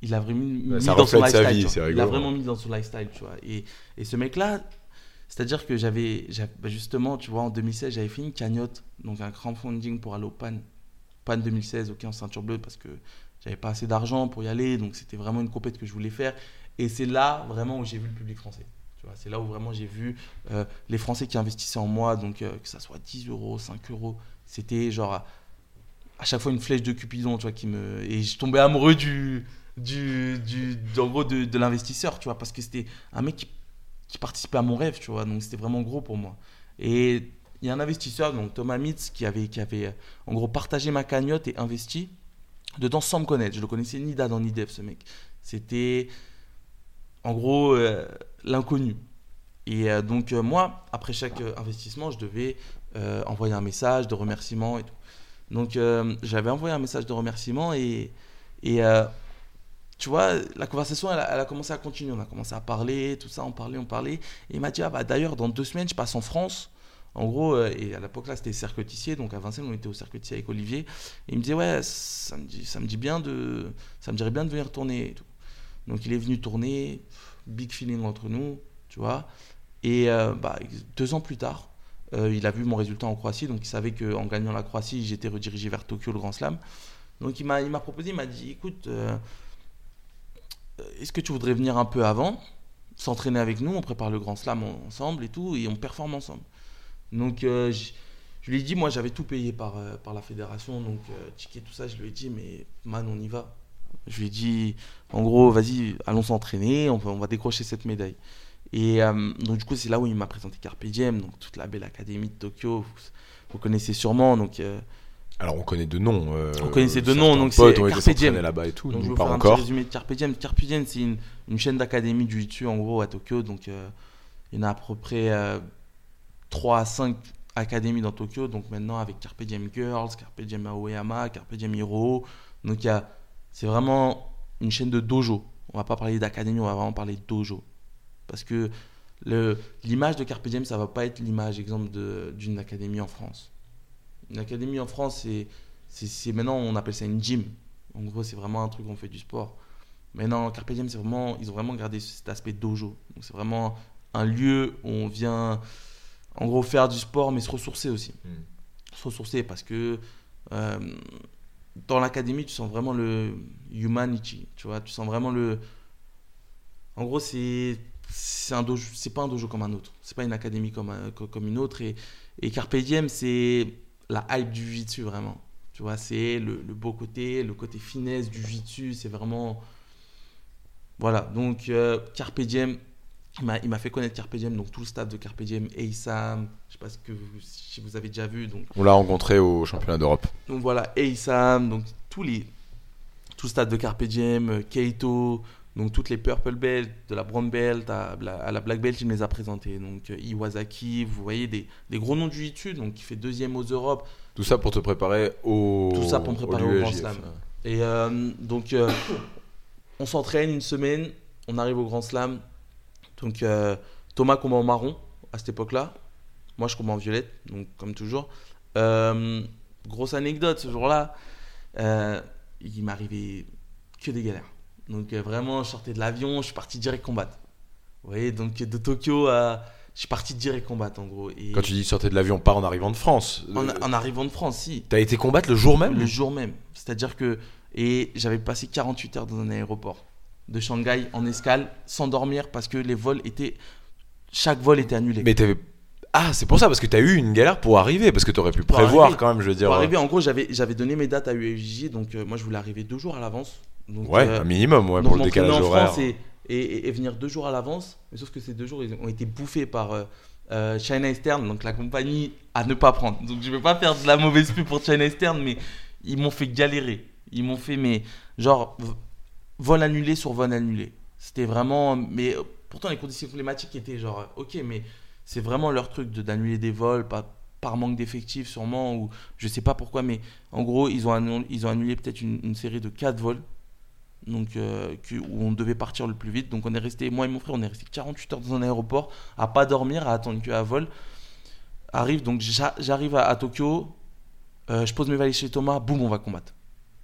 il a vraiment mis, dans son lifestyle. il a vraiment mis dans son lifestyle, tu vois. Et, et ce mec-là, c'est-à-dire que j'avais, bah, justement, tu vois, en 2016, j'avais fait une cagnotte, donc un crowdfunding pour aller au PAN, PAN 2016, ok, en ceinture bleue, parce que j'avais pas assez d'argent pour y aller, donc c'était vraiment une compète que je voulais faire. Et c'est là vraiment où j'ai vu le public français. C'est là où vraiment j'ai vu euh, les Français qui investissaient en moi, donc euh, que ça soit 10 euros, 5 euros, c'était genre à, chaque fois une flèche de Cupidon, tu vois, qui me et je tombais amoureux du du, de, l'investisseur, tu vois, parce que c'était un mec qui, qui, participait à mon rêve, tu vois, donc c'était vraiment gros pour moi. Et il y a un investisseur, donc Thomas Mitz, qui avait, qui avait en gros partagé ma cagnotte et investi dedans sans me connaître. Je le connaissais ni d'Adam ni d'Eve, ce mec. C'était en gros euh, l'inconnu. Et euh, donc euh, moi, après chaque investissement, je devais envoyer un message de remerciement et tout. Donc j'avais envoyé un message de remerciement et, et tu vois, la conversation, elle a, commencé à continuer. On a commencé à parler, tout ça, on parlait, on parlait. Et il m'a dit, ah bah d'ailleurs, dans deux semaines, je passe en France. En gros, et à l'époque là, c'était Cercle Tissier, donc à Vincennes, on était au Cercle Tissier avec Olivier. Et il me disait, ouais, ça me dit, ça me dit bien de, ça me dirait bien de venir tourner et tout. Donc il est venu tourner, big feeling entre nous, tu vois. Et euh, bah, deux ans plus tard, euh, il a vu mon résultat en Croatie, donc il savait qu'en gagnant la Croatie, j'étais redirigé vers Tokyo, le Grand Slam. Donc il m'a proposé, il m'a dit, écoute, euh, est-ce que tu voudrais venir un peu avant, s'entraîner avec nous, on prépare le Grand Slam ensemble et tout, et on performe ensemble. Donc je, lui ai dit, moi j'avais tout payé par, par la fédération, donc ticket, tout ça, je lui ai dit, mais man, on y va. Je lui ai dit, en gros, vas-y, allons s'entraîner, on va, on va décrocher cette médaille. Et euh, donc, du coup, c'est là où il m'a présenté Carpe Diem, donc toute la belle académie de Tokyo. Vous, connaissez sûrement. Donc, euh, alors, on connaît de noms. Euh, on connaissait de noms, donc c'est Carpe Diem. là-bas et tout. Donc, je vais vous faire encore. un petit résumé de Carpe Diem. Carpe Diem, c'est une, une, chaîne d'académie du jiu en gros, à Tokyo. Donc, il y en a à peu près 3 à 5 académies dans Tokyo. Donc, maintenant, avec Carpe Diem Girls, Carpe Diem Aoyama, Carpe Diem Hero. Donc, il y a c'est vraiment une chaîne de dojo. On va pas parler d'académie, on va vraiment parler de dojo. Parce que l'image de Carpe Diem, ça va pas être l'image, exemple, d'une académie en France. Une académie en France, c'est maintenant, on appelle ça une gym. En gros, c'est vraiment un truc où on fait du sport. Mais non, Carpe Diem, c'est vraiment, ils ont vraiment gardé cet aspect dojo. Donc, c'est vraiment un lieu où on vient, en gros, faire du sport, mais se ressourcer aussi. Hmm. Se ressourcer parce que euh, dans l'académie, tu sens vraiment le humanity, tu vois, tu sens vraiment le... En gros, c'est c'est un dojo, c'est pas un dojo comme un autre, c'est pas une académie comme, comme une autre. Et, et Carpe c'est la hype du jiu vraiment. Tu vois, c'est le, beau côté, le côté finesse du jiu c'est vraiment. Voilà, donc euh, il m'a fait connaître Carpe Diem, donc tout le staff de Carpe Diem, Eissam, je sais pas ce que vous, si vous avez déjà vu. Donc, On l'a rencontré au championnat d'Europe. Donc voilà, Eissam, donc tous les, tout le staff de Carpe Diem, euh, Keito, donc toutes les Purple Belt, de la Brown Belt à, la Black Belt, il me les a présentés. Donc euh, Iwasaki, vous voyez des, des gros noms du jiu donc qui fait deuxième aux Europes. Tout ça pour te préparer au Tout ça pour me préparer au, Grand Slam. Et euh, donc on s'entraîne une semaine, on arrive au Grand Slam Donc euh, Thomas combat en marron à cette époque-là. Moi, je combat en violette, donc comme toujours. Euh, grosse anecdote, ce jour-là, euh, il m'arrivait que des galères. Donc euh, vraiment, je sortais de l'avion, je suis parti direct combattre. Vous voyez, donc de Tokyo à... Je suis parti direct combattre en gros. Et Quand tu dis sortir de l'avion, pas en arrivant de France. en, en arrivant de France, si. T'as été combattre le jour même Le jour même. C'est-à-dire que. Et j'avais passé 48 heures dans un aéroport de Shanghai en escale sans dormir parce que les vols étaient. Chaque vol était annulé. Mais t'avais. Ah, c'est pour ça, parce que t'as eu une galère pour arriver, parce que t'aurais pu Pour prévoir arriver. quand même, je veux dire. Pour arriver, en gros, j'avais donné mes dates à UFJ, donc euh, moi je voulais arriver deux jours à l'avance. Donc, Ouais, euh, un minimum, ouais, pour le décalage en horaire. France et, et, et- et venir deux jours à l'avance. Mais sauf que ces deux jours, ils ont été bouffés par euh, euh, China Eastern, donc la compagnie à ne pas prendre. Donc je vais pas faire de la mauvaise pub pour China Eastern, mais ils m'ont fait galérer. Ils m'ont fait, mais genre, vol annulé sur vol annulé. C'était vraiment. Mais euh, pourtant, les conditions climatiques étaient genre, euh, ok, mais c'est vraiment leur truc de d'annuler des vols, pas par manque d'effectifs sûrement, ou je sais pas pourquoi, mais en gros, ils ont annulé, ils ont annulé peut-être une, série de 4 vols donc, euh, que- où on devait partir le plus vite. Donc on est resté, moi et mon frère, on est resté 48 heures dans un aéroport, à pas dormir, à attendre qu'un vol arrive. Donc j'a- j'arrive à, Tokyo, je pose mes valises chez Thomas, boum, on va combattre.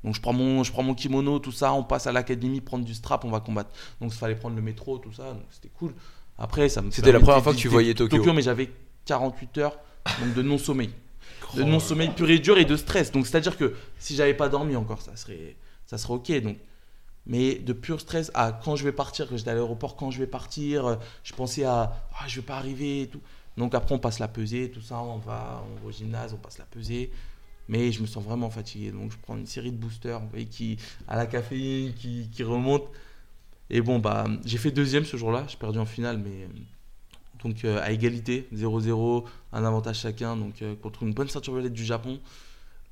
Donc je prends mon, je prends mon kimono, tout ça, on passe à l'académie, prendre du strap, on va combattre. Donc il fallait prendre le métro, tout ça, donc c'était cool. Après, ça me C'était la première fois que tu voyais Tokyo. mais j'avais 48 heures donc de non-sommeil. De non-sommeil pur et dur et de stress. Donc c'est-à-dire que si j'avais pas dormi encore, ça serait, ça serait ok. Donc, mais de pur stress à quand je vais partir, que j'étais à l'aéroport, quand je vais partir, euh, je pensais à ah, je vais pas arriver et tout. Donc après on passe la pesée, tout ça, on va, on va au gymnase, on passe la pesée. Mais je me sens vraiment fatigué. Donc je prends une série de boosters vous qui, à la caféine qui, qui remontent. Et bon, bah, j'ai fait deuxième ce jour-là. J'ai perdu en finale, mais donc euh, à égalité, 0-0, un avantage chacun, donc euh, contre une bonne ceinture violette du Japon.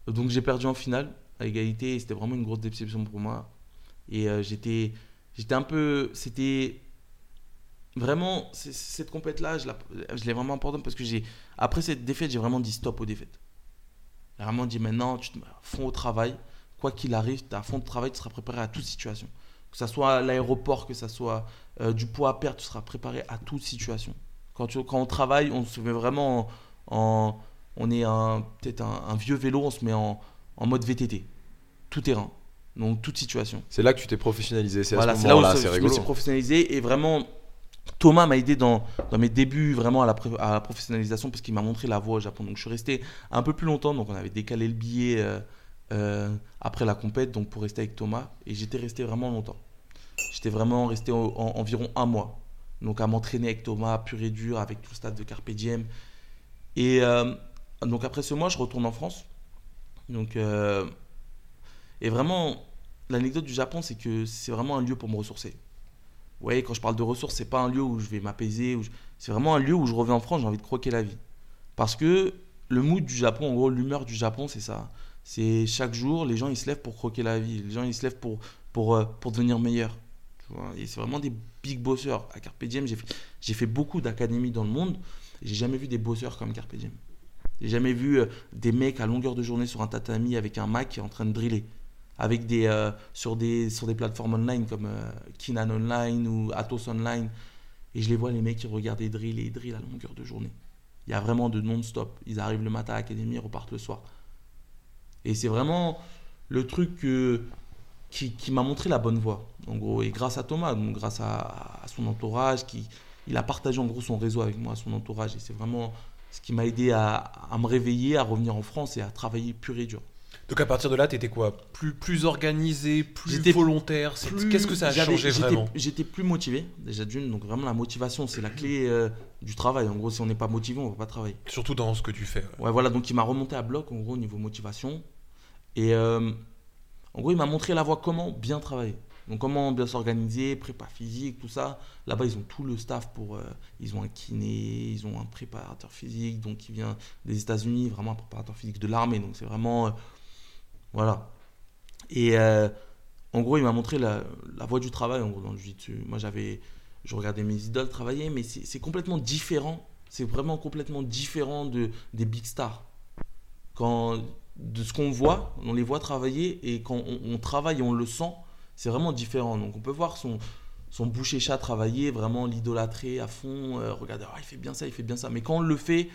Donc j'ai perdu en finale à égalité et c'était vraiment une grosse déception pour moi. Et euh, j'étais, j'étais un peu, c'était vraiment cette compète là, je l'ai vraiment importante parce que j'ai après cette défaite, j'ai vraiment dit stop aux défaites. J'ai vraiment dit maintenant, tu te mets à fond au travail, quoi qu'il arrive, tu es à fond de travail, tu seras préparé à toute situation. Que ce soit à l'aéroport, que ce soit euh, du poids à perdre, tu seras préparé à toute situation. Quand, tu- quand on travaille, on se met vraiment en. en- on est un- peut-être un, un vieux vélo, on se met en, en mode VTT. Tout terrain. Donc toute situation. C'est là que tu t'es professionnalisé, c'est Voilà, à ce c'est là où moment-là, je c'est je me rigolo. suis professionnalisé et vraiment Thomas m'a aidé dans, mes débuts vraiment à la, professionnalisation parce qu'il m'a montré la voie au Japon. Donc je suis resté un peu plus longtemps, donc on avait décalé le billet euh, euh, après la compète donc pour rester avec Thomas et j'étais resté vraiment longtemps. J'étais vraiment resté environ un mois. Donc à m'entraîner avec Thomas pur et dur avec tout le stade de Carpe Diem. Et euh, donc après ce mois, je retourne en France. Donc et vraiment l'anecdote du Japon, c'est que c'est vraiment un lieu pour me ressourcer. Vous voyez, quand je parle de ressources, c'est pas un lieu où je vais m'apaiser. C'est vraiment un lieu où je reviens en France, j'ai envie de croquer la vie. Parce que le mood du Japon, en gros, l'humeur du Japon, c'est ça. C'est chaque jour, les gens ils se lèvent pour croquer la vie. Les gens ils se lèvent pour, pour, euh, pour devenir meilleurs. C'est vraiment des big bosseurs. À Carpe Diem, j'ai fait, beaucoup d'académies dans le monde. J'ai jamais vu des bosseurs comme Carpe Diem. J'ai jamais vu euh, des mecs à longueur de journée sur un tatami avec un Mac en train de driller avec des, euh, sur, des, sur des plateformes online comme euh, Kinan Online ou Atos Online. Et je les vois, les mecs qui regardent des drills et ils drillent à longueur de journée. Il y a vraiment de non-stop. Ils arrivent le matin à l'académie, ils repartent le soir. Et c'est vraiment le truc qui, qui m'a montré la bonne voie, en gros. Et grâce à Thomas, grâce à, à son entourage, qui, il a partagé en gros son réseau avec moi, son entourage. Et c'est vraiment ce qui m'a aidé à, à me réveiller, à revenir en France et à travailler pur et dur. Donc à partir de là, t'étais quoi? Plus, plus organisé, plus volontaire Qu'est-ce que ça a changé vraiment? J'étais plus motivé, déjà d'une. Donc vraiment, la motivation, c'est la clé euh, du travail. En gros, si on n'est pas motivé, on ne va pas travailler. Surtout dans ce que tu fais. Ouais, voilà, donc il m'a remonté à bloc, en gros, au niveau motivation. Et euh, en gros, il m'a montré la voie comment bien travailler. Donc, comment bien s'organiser, prépa physique, tout ça. Là-bas, ils ont tout le staff pour. euh, ils ont un kiné, ils ont un préparateur physique, donc qui vient des États-Unis, vraiment un préparateur physique de l'armée. Donc, c'est vraiment. Voilà. Et euh, en gros, il m'a montré la, voie du travail, en gros, dans le. Moi, j'avais. Je regardais mes idoles travailler, mais c'est complètement différent. C'est vraiment complètement différent de, des big stars. Quand, de ce qu'on voit, on les voit travailler, et quand on, travaille on le sent, c'est vraiment différent. Donc, on peut voir son, son boucher chat travailler, vraiment l'idolâtrer à fond, euh, regarder, ah, il fait bien ça, il fait bien ça. Mais quand on le fait,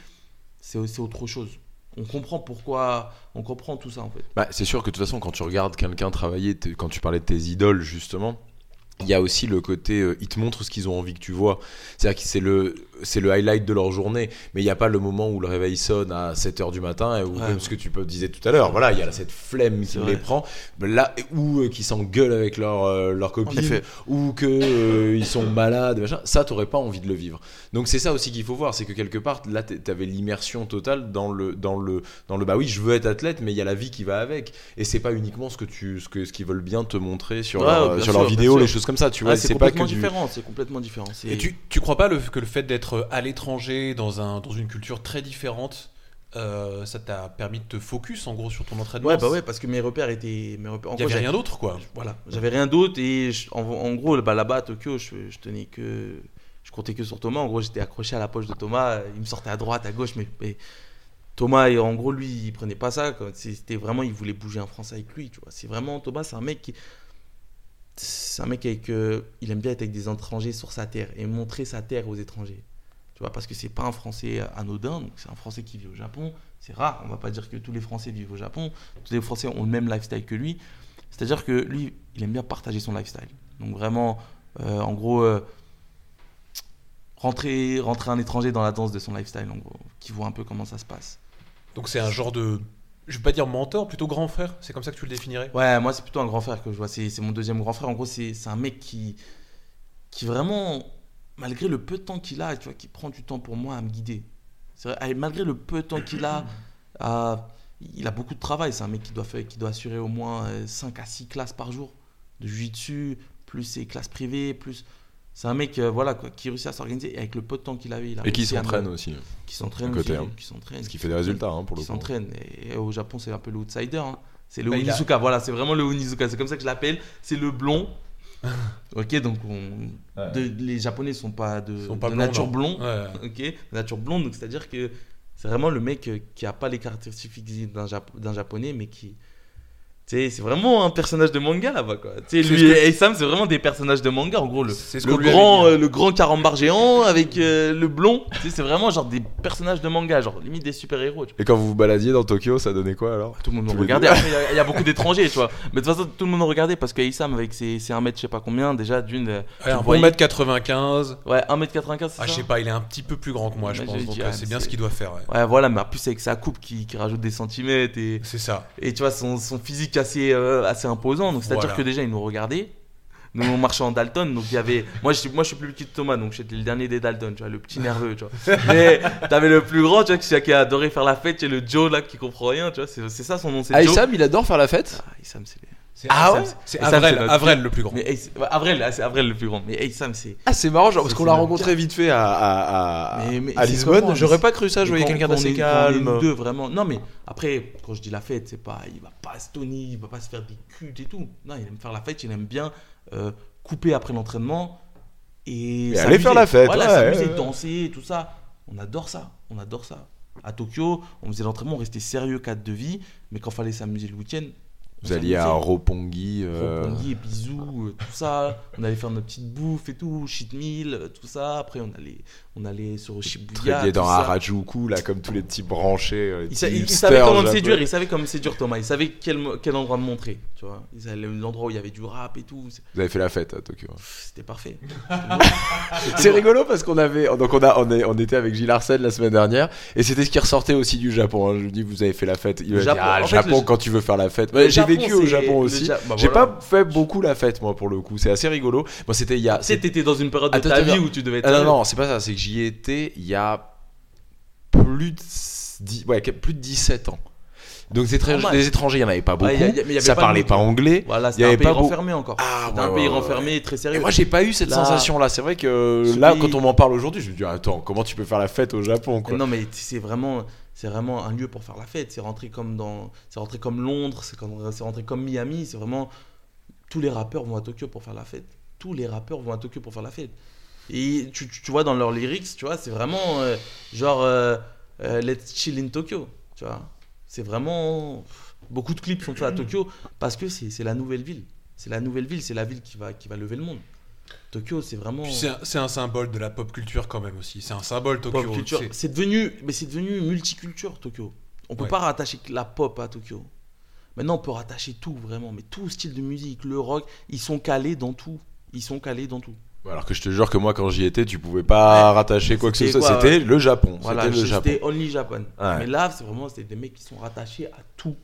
c'est autre chose. On comprend pourquoi, on comprend tout ça en fait. Bah, c'est sûr que de toute façon, quand tu regardes quelqu'un travailler, quand tu parlais de tes idoles justement, il y a aussi le côté, euh, ils te montrent ce qu'ils ont envie que tu vois. C'est-à-dire que c'est le, c'est le highlight de leur journée, mais il n'y a pas le moment où le réveil sonne à 7h du matin, ou Ouais. comme ce que tu peux disais tout à l'heure. Voilà, il y a cette flemme qui C'est les vrai. prend, là, ou euh, qui s'engueulent avec leur, euh, leur copine, ou que euh, ils sont malades, machin. Ça, t'aurais pas envie de le vivre. Donc c'est ça aussi qu'il faut voir, c'est que quelque part, là, t- t'avais l'immersion totale dans le, dans le, dans le, bah oui, je veux être athlète, mais il y a la vie qui va avec. Et c'est pas uniquement ce que tu, ce que, ce qu'ils veulent bien te montrer sur Ouais, leur, sur sûr, vidéos, sûr. les choses comme ça, tu vois. Ouais, c'est c'est pas que complètement du- différent. C'est complètement différent. Et tu, tu crois pas le, que le fait d'être à l'étranger, dans, un, dans une culture très différente, euh, ça t'a permis de te focus en gros sur ton entraînement Ouais, bah ouais, parce que mes repères étaient. Mes repères... en gros, rien d'autre quoi. Voilà, j'avais rien d'autre et je- en, en gros, bah, là-bas à Tokyo, je, je tenais que. Je comptais que sur Thomas. En gros, j'étais accroché à la poche de Thomas. Il me sortait à droite, à gauche, mais, mais Thomas, et en gros, lui, il prenait pas ça. C'était vraiment, il voulait bouger en France avec lui. Tu vois, c'est vraiment Thomas, c'est un mec qui. C'est un mec avec. euh, il aime bien être avec des étrangers sur sa terre et montrer sa terre aux étrangers. Tu vois, parce que c'est pas un Français anodin, donc c'est un Français qui vit au Japon. C'est rare, on va pas dire que tous les Français vivent au Japon. Tous les Français ont le même lifestyle que lui. C'est-à-dire que lui, il aime bien partager son lifestyle. Donc vraiment, euh, en gros, euh, rentrer, rentrer un étranger dans la danse de son lifestyle, en gros, qui voit un peu comment ça se passe. Donc c'est un genre de. Je vais pas dire mentor, plutôt grand frère. C'est comme ça que tu le définirais? Ouais, moi c'est plutôt un grand frère que je vois. C'est mon deuxième grand frère. En gros, c'est c'est un mec qui, qui vraiment, malgré le peu de temps qu'il a, tu vois, qui prend du temps pour moi à me guider. C'est vrai, et malgré le peu de temps qu'il a, à- il a beaucoup de travail. C'est un mec qui doit, faire, qui doit assurer au moins 5 à 6 classes par jour de jiu-jitsu, plus ses classes privées, plus. C'est un mec euh, voilà, quoi, qui réussit à s'organiser et avec le peu de temps qu'il avait. Il a Et qui s'entraîne aussi. Qui s'entraîne aussi, hein. qui s'entraîne. Ce qui fait des résultats, hein, pour le qui coup. s'entraîne. Et au Japon, c'est un peu le outsider. hein. C'est le Bah, a- Onizuka, voilà, c'est vraiment le Onizuka. C'est comme ça que je l'appelle. C'est le blond. ok, donc on- Ouais. de- les Japonais sont pas de, sont pas de blonds, nature non. blond. Ouais. Ok, nature blonde, donc c'est-à-dire que c'est vraiment le mec qui a pas les caractéristiques physiques d'un Jap- d'un japonais, mais qui. C'est vraiment un personnage de manga là-bas, quoi. Tu sais, C'est lui que- et Sam, c'est vraiment des personnages de manga. En gros, le, ce le grand, hein. euh, le grand carambar géant avec euh, le blond. Tu sais, c'est vraiment genre des personnages de manga, genre limite des super-héros. Et quand vous vous baladiez dans Tokyo, ça donnait quoi alors? Tout le monde nous regardait. il y a- il y, a beaucoup d'étrangers, tu vois. Mais de toute façon, tout le monde nous regardait parce qu'Aïssam, avec ses, ses 1m, je sais pas combien, déjà d'une. euh, Ouais, tu un le bon voyais- mètre 95. Ouais, 1m95, c'est Ah, je sais pas, il est un petit peu plus grand que moi, je Ouais, pense. Donc dit, euh, ah, c'est bien ce qu'il doit faire. ouais. Ouais, voilà, mais en plus, avec sa coupe qui, qui rajoute des centimètres et, C'est ça. et tu vois, son, son physique assez, euh, assez imposant. Donc, c'est-à-dire Voilà. que déjà, il nous regardait. Nous, on marchait en Dalton, donc il y avait. Moi, je, suis- moi, je suis plus petit que Thomas, donc j'étais le dernier des Dalton, tu vois, le petit nerveux, tu vois. Mais t'avais le plus grand, tu vois, qui, qui a adoré faire la fête, c'est le Joe là qui comprend rien, tu vois. C'est c'est ça son nom, c'est Joe. Aïssam, il adore faire la fête? Ah, Aïssam, c'est. C'est- Ah Sam, ouais c'est- Sam, Avrel, Avrel le plus grand. Mais ouais, ah, c'est Avril le plus grand. Mais Aysam, c'est. Ah, c'est marrant, genre, parce qu'on l'a rencontré vite fait à, à, à, Mais- mais à c'est Lisbonne. J'aurais pas cru ça, je voyais quelqu'un d'assez calme. deux, vraiment. Non, mais après, quand je dis la fête, c'est pas. Il va pas se tonner, il va pas se faire des culs et tout. Non, il aime faire la fête, il aime bien euh, couper après l'entraînement. Et, aller faire la fête, Voilà, ouais, s'amuser, ouais. danser, tout ça. On adore ça. On adore ça. À Tokyo, on faisait l'entraînement, on restait sérieux cadre de vie. Mais quand fallait s'amuser le week-end. Vous alliez à. Roppongi. euh, Roppongi et bisous, euh, tout ça. On allait faire notre petite bouffe et tout, cheat meal, euh, tout ça. Après, on allait, on allait sur Shibuya. Très dans. Harajuku, là, comme tous les petits branchés. euh, les Il, petits il- il savait comment me séduire, il savait comment me séduire Thomas. Il savait quel, quel endroit me montrer. Tu vois, il savait l'endroit où il y avait du rap et tout. Vous avez fait la fête à Tokyo. C'était parfait. C'est rigolo parce qu'on avait donc on a on, est, on était avec Gilles Arsène la semaine dernière et c'était ce qui ressortait aussi du Japon. hein. Je lui dis vous avez fait la fête. Il m'a dit, Japon, ah, Japon le- quand tu veux faire la fête. Ouais, J'ai Japon, vécu au Japon aussi. Ja- bah J'ai voilà. pas fait beaucoup la fête moi pour le coup. C'est assez rigolo. Moi c'était il y a. T'étais dans une période de ta vie où tu devais être. Ah non sérieux. non c'est pas ça. C'est j'y étais il y a plus de 10, ouais plus de 17 ans. Donc des, étrangers- des étrangers il y en avait pas beaucoup. Ouais, y a- y avait ça pas parlait pas anglais. Voilà, Il y c'était un avait pays pas renfermé encore. Ah, ouais, un pays ouais, ouais. renfermé, très Et sérieux. moi j'ai pas eu cette Là- sensation là. C'est vrai que Ce là pays- quand on m'en parle aujourd'hui, je me dis attends comment tu peux faire la fête au Japon quoi? Non mais c'est vraiment c'est vraiment un lieu pour faire la fête. C'est rentré comme dans c'est rentré comme Londres, c'est rentré comme Miami. C'est vraiment tous les rappeurs vont à Tokyo pour faire la fête. Tous les rappeurs vont à Tokyo pour faire la fête. Et tu, tu- tu vois dans leurs lyrics, tu vois, c'est vraiment euh, genre euh, euh, Let's chill in Tokyo, tu vois. C'est vraiment beaucoup de clips sont faits à Tokyo parce que c'est la nouvelle ville. C'est la nouvelle ville, c'est la ville qui va qui va lever le monde. Tokyo, c'est vraiment. C'est un, un symbole de la pop culture quand même aussi. C'est un symbole Tokyo. pop culture. c'est- devenu, mais c'est devenu multiculture Tokyo. On peut Ouais. pas rattacher la pop à Tokyo. Maintenant, on peut rattacher tout vraiment, mais tout style de musique, le rock, ils sont calés dans tout. Ils sont calés dans tout. Alors que je te jure que moi, quand j'y étais, tu pouvais pas Ouais. rattacher quoi que ce soit. C'était le Japon. Voilà, C'était le Japon. c'était only Japan. Ouais. Mais là, c'est vraiment des mecs qui sont rattachés à tout.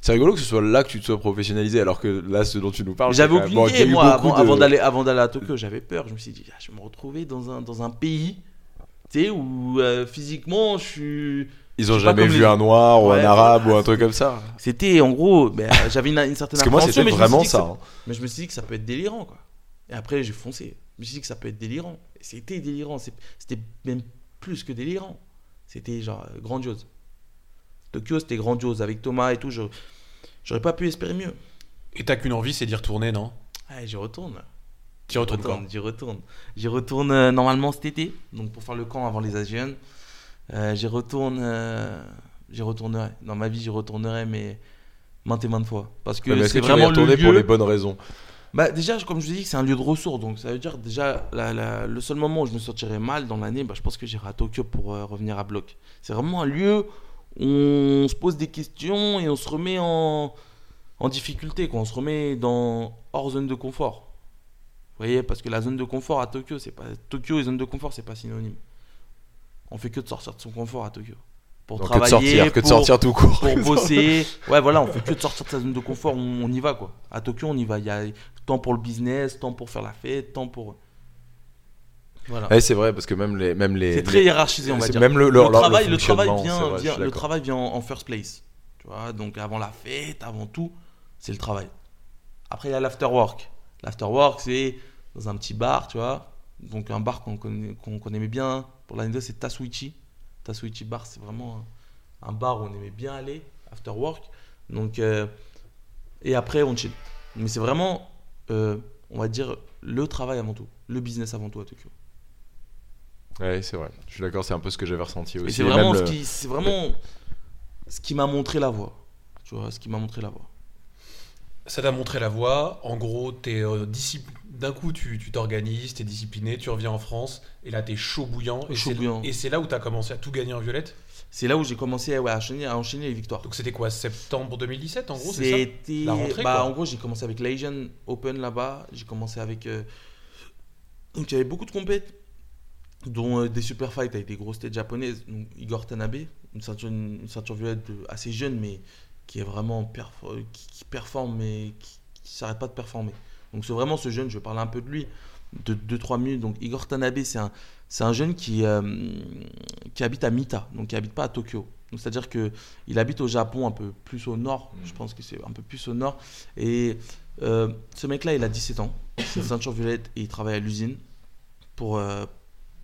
C'est rigolo que ce soit là que tu te sois professionnalisé, alors que là, ce dont tu nous parles. J'avais aucune idée, moi, avant, de- avant d'aller avant d'aller à Tokyo, j'avais peur. Je me suis dit, ah, je vais me retrouver dans un, dans un pays, tu sais, où euh, physiquement, je suis. Ils ont jamais vu les- un noir ou Ouais, un arabe voilà, ou un truc comme ça. C'était en gros, ben, j'avais une, une certaine Parce que moi, c'était vraiment ça. hein. Mais je me suis dit que ça peut être délirant, quoi. Et après, j'ai foncé. Je me suis dit que ça peut être délirant. Et c'était délirant. C'était même plus que délirant. C'était genre euh, grandiose. Tokyo, c'était grandiose. Avec Thomas et tout, je- j'aurais pas pu espérer mieux. Et t'as qu'une envie, c'est d'y retourner, non? Allez, j'y retourne. J'y retournes quand? retourne, j'y retourne. J'y retourne euh, normalement cet été, donc pour faire le camp avant les Asians. Euh, j'y retourne, euh, j'y retournerai. Dans ma vie, j'y retournerai, mais maintes et maintes fois. Parce que est-ce c'est que tu vas y vraiment le lieu. pour les bonnes raisons? Bah déjà, comme je vous dis, c'est un lieu de ressources. Donc ça veut dire déjà, la- la- le seul moment où je me sentirais mal dans l'année, bah, je pense que j'irai à Tokyo pour euh, revenir à bloc. C'est vraiment un lieu où on se pose des questions et on se remet en, en difficulté. Quoi. On se remet dans hors zone de confort. Vous voyez, parce que la zone de confort à Tokyo, c'est pas Tokyo et zone de confort, c'est pas synonyme. On fait que de sortir de son confort à Tokyo. Pour Donc que de travailler, sortir, que de pour- sortir tout court. pour bosser. Ouais, voilà, on fait que de sortir de sa zone de confort, on, on y va quoi. À Tokyo, on y va. Il y a temps pour le business, temps pour faire la fête, temps pour. Voilà. Ouais, c'est vrai, parce que même les. Même les C'est très hiérarchisé, on va dire. Même le, Le, travail, le travail vient, vrai, le travail vient en first place. Tu vois, donc avant la fête, avant tout, c'est le travail. Après, il y a l'afterwork. L'afterwork, c'est dans un petit bar, tu vois. Donc un bar qu'on connaît, qu'on aimait bien. Pour l'anecdote, c'est Tasuichi. Tasuichi Bar, c'est vraiment un, un bar où on aimait bien aller, afterwork. Donc, euh, et après, on chill. Mais c'est vraiment, euh, on va dire, le travail avant tout. Le business avant tout à Tokyo. Ouais, c'est vrai. Je suis d'accord, c'est un peu ce que j'avais ressenti Et aussi. c'est vraiment, ce le- qui, c'est vraiment ce qui m'a montré la voie. Tu vois, ce qui m'a montré la voie. Ça t'a montré la voie. En gros, t'es euh, discipl- d'un coup, tu tu t'organises, t'es discipliné, tu reviens en France, et là, t'es chaud bouillant. Et Chaud c'est- bouillant. Et c'est là où t'as commencé à tout gagner en violette? C'est là où j'ai commencé ouais, à, enchaîner, à enchaîner les victoires. Donc c'était quoi, septembre 2017 en gros, C'était. La rentrée, bah, quoi. en gros, j'ai commencé avec l'Asian Open là-bas. J'ai commencé avec. euh, Donc, il y avait beaucoup de compètes, dont euh, des super fights avec des grosses têtes japonaises. Donc, Igor Tanabe, une ceinture, une ceinture violette de- assez jeune, mais qui est vraiment qui, qui performe, mais qui, qui s'arrête pas de performer. Donc, c'est vraiment ce jeune, je vais parler un peu de lui, de 2-3 minutes. Donc, Igor Tanabe, c'est un, c'est un jeune qui, euh, qui habite à Mita, donc qui habite pas à Tokyo. C'est-à-dire que il habite au Japon, un peu plus au nord. Je pense que c'est un peu plus au nord. Et euh, ce mec-là, il a 17 ans. C'est une ceinture violette et il travaille à l'usine pour, euh,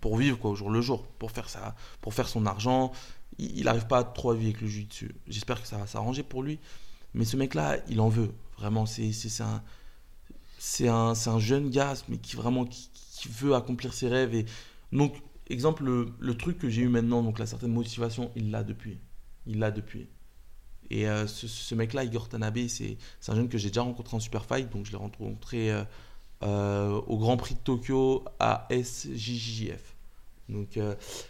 pour vivre quoi, au jour le jour, pour faire, ça, pour faire son argent. Il n'arrive pas à trop à vivre avec le dessus. J'espère que ça va s'arranger pour lui. Mais ce mec-là, il en veut. Vraiment, c'est un, un, un jeune gars, mais qui vraiment qui, qui veut accomplir ses rêves. Et donc, exemple, le, le truc que j'ai eu maintenant, donc la certaine motivation, il l'a depuis. Il l'a depuis. Et euh, ce, mec-là, Igor Tanabe, c'est un jeune que j'ai déjà rencontré en Super Fight. Donc, je l'ai rencontré euh, euh, au Grand Prix de Tokyo à SJJF. Donc,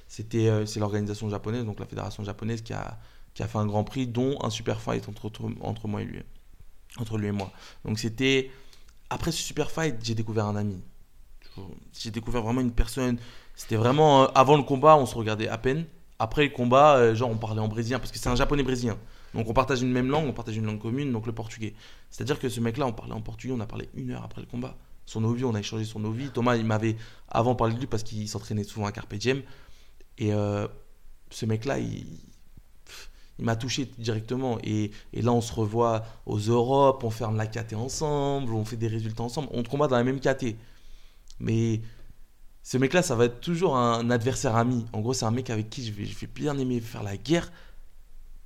c'était c'est l'organisation japonaise, donc la fédération japonaise qui a, qui a fait un Grand Prix, dont un Super Fight entre, entre, entre moi et lui. Entre lui et moi. Donc, c'était. Après ce Super Fight, j'ai découvert un ami. J'ai découvert vraiment une personne. C'était vraiment. euh, avant le combat, on se regardait à peine. Après le combat, euh, genre, on parlait en brésilien, parce que c'est un japonais brésilien. Donc, on partage une même langue, on partage une langue commune, donc le portugais. C'est-à-dire que ce mec-là, on parlait en portugais, on a parlé une heure après le combat. Son Ovi, on a échangé son Ovi. Thomas, il m'avait avant parlé de lui parce qu'il s'entraînait souvent à Carpe Diem. Et euh, ce mec-là, il, il m'a touché directement. Et, et là, on se revoit aux Europes, on ferme la KT ensemble, on fait des résultats ensemble. On combat dans la même KT. Mais ce mec-là, ça va être toujours un adversaire ami. En gros, c'est un mec avec qui je vais, je vais bien aimer faire la guerre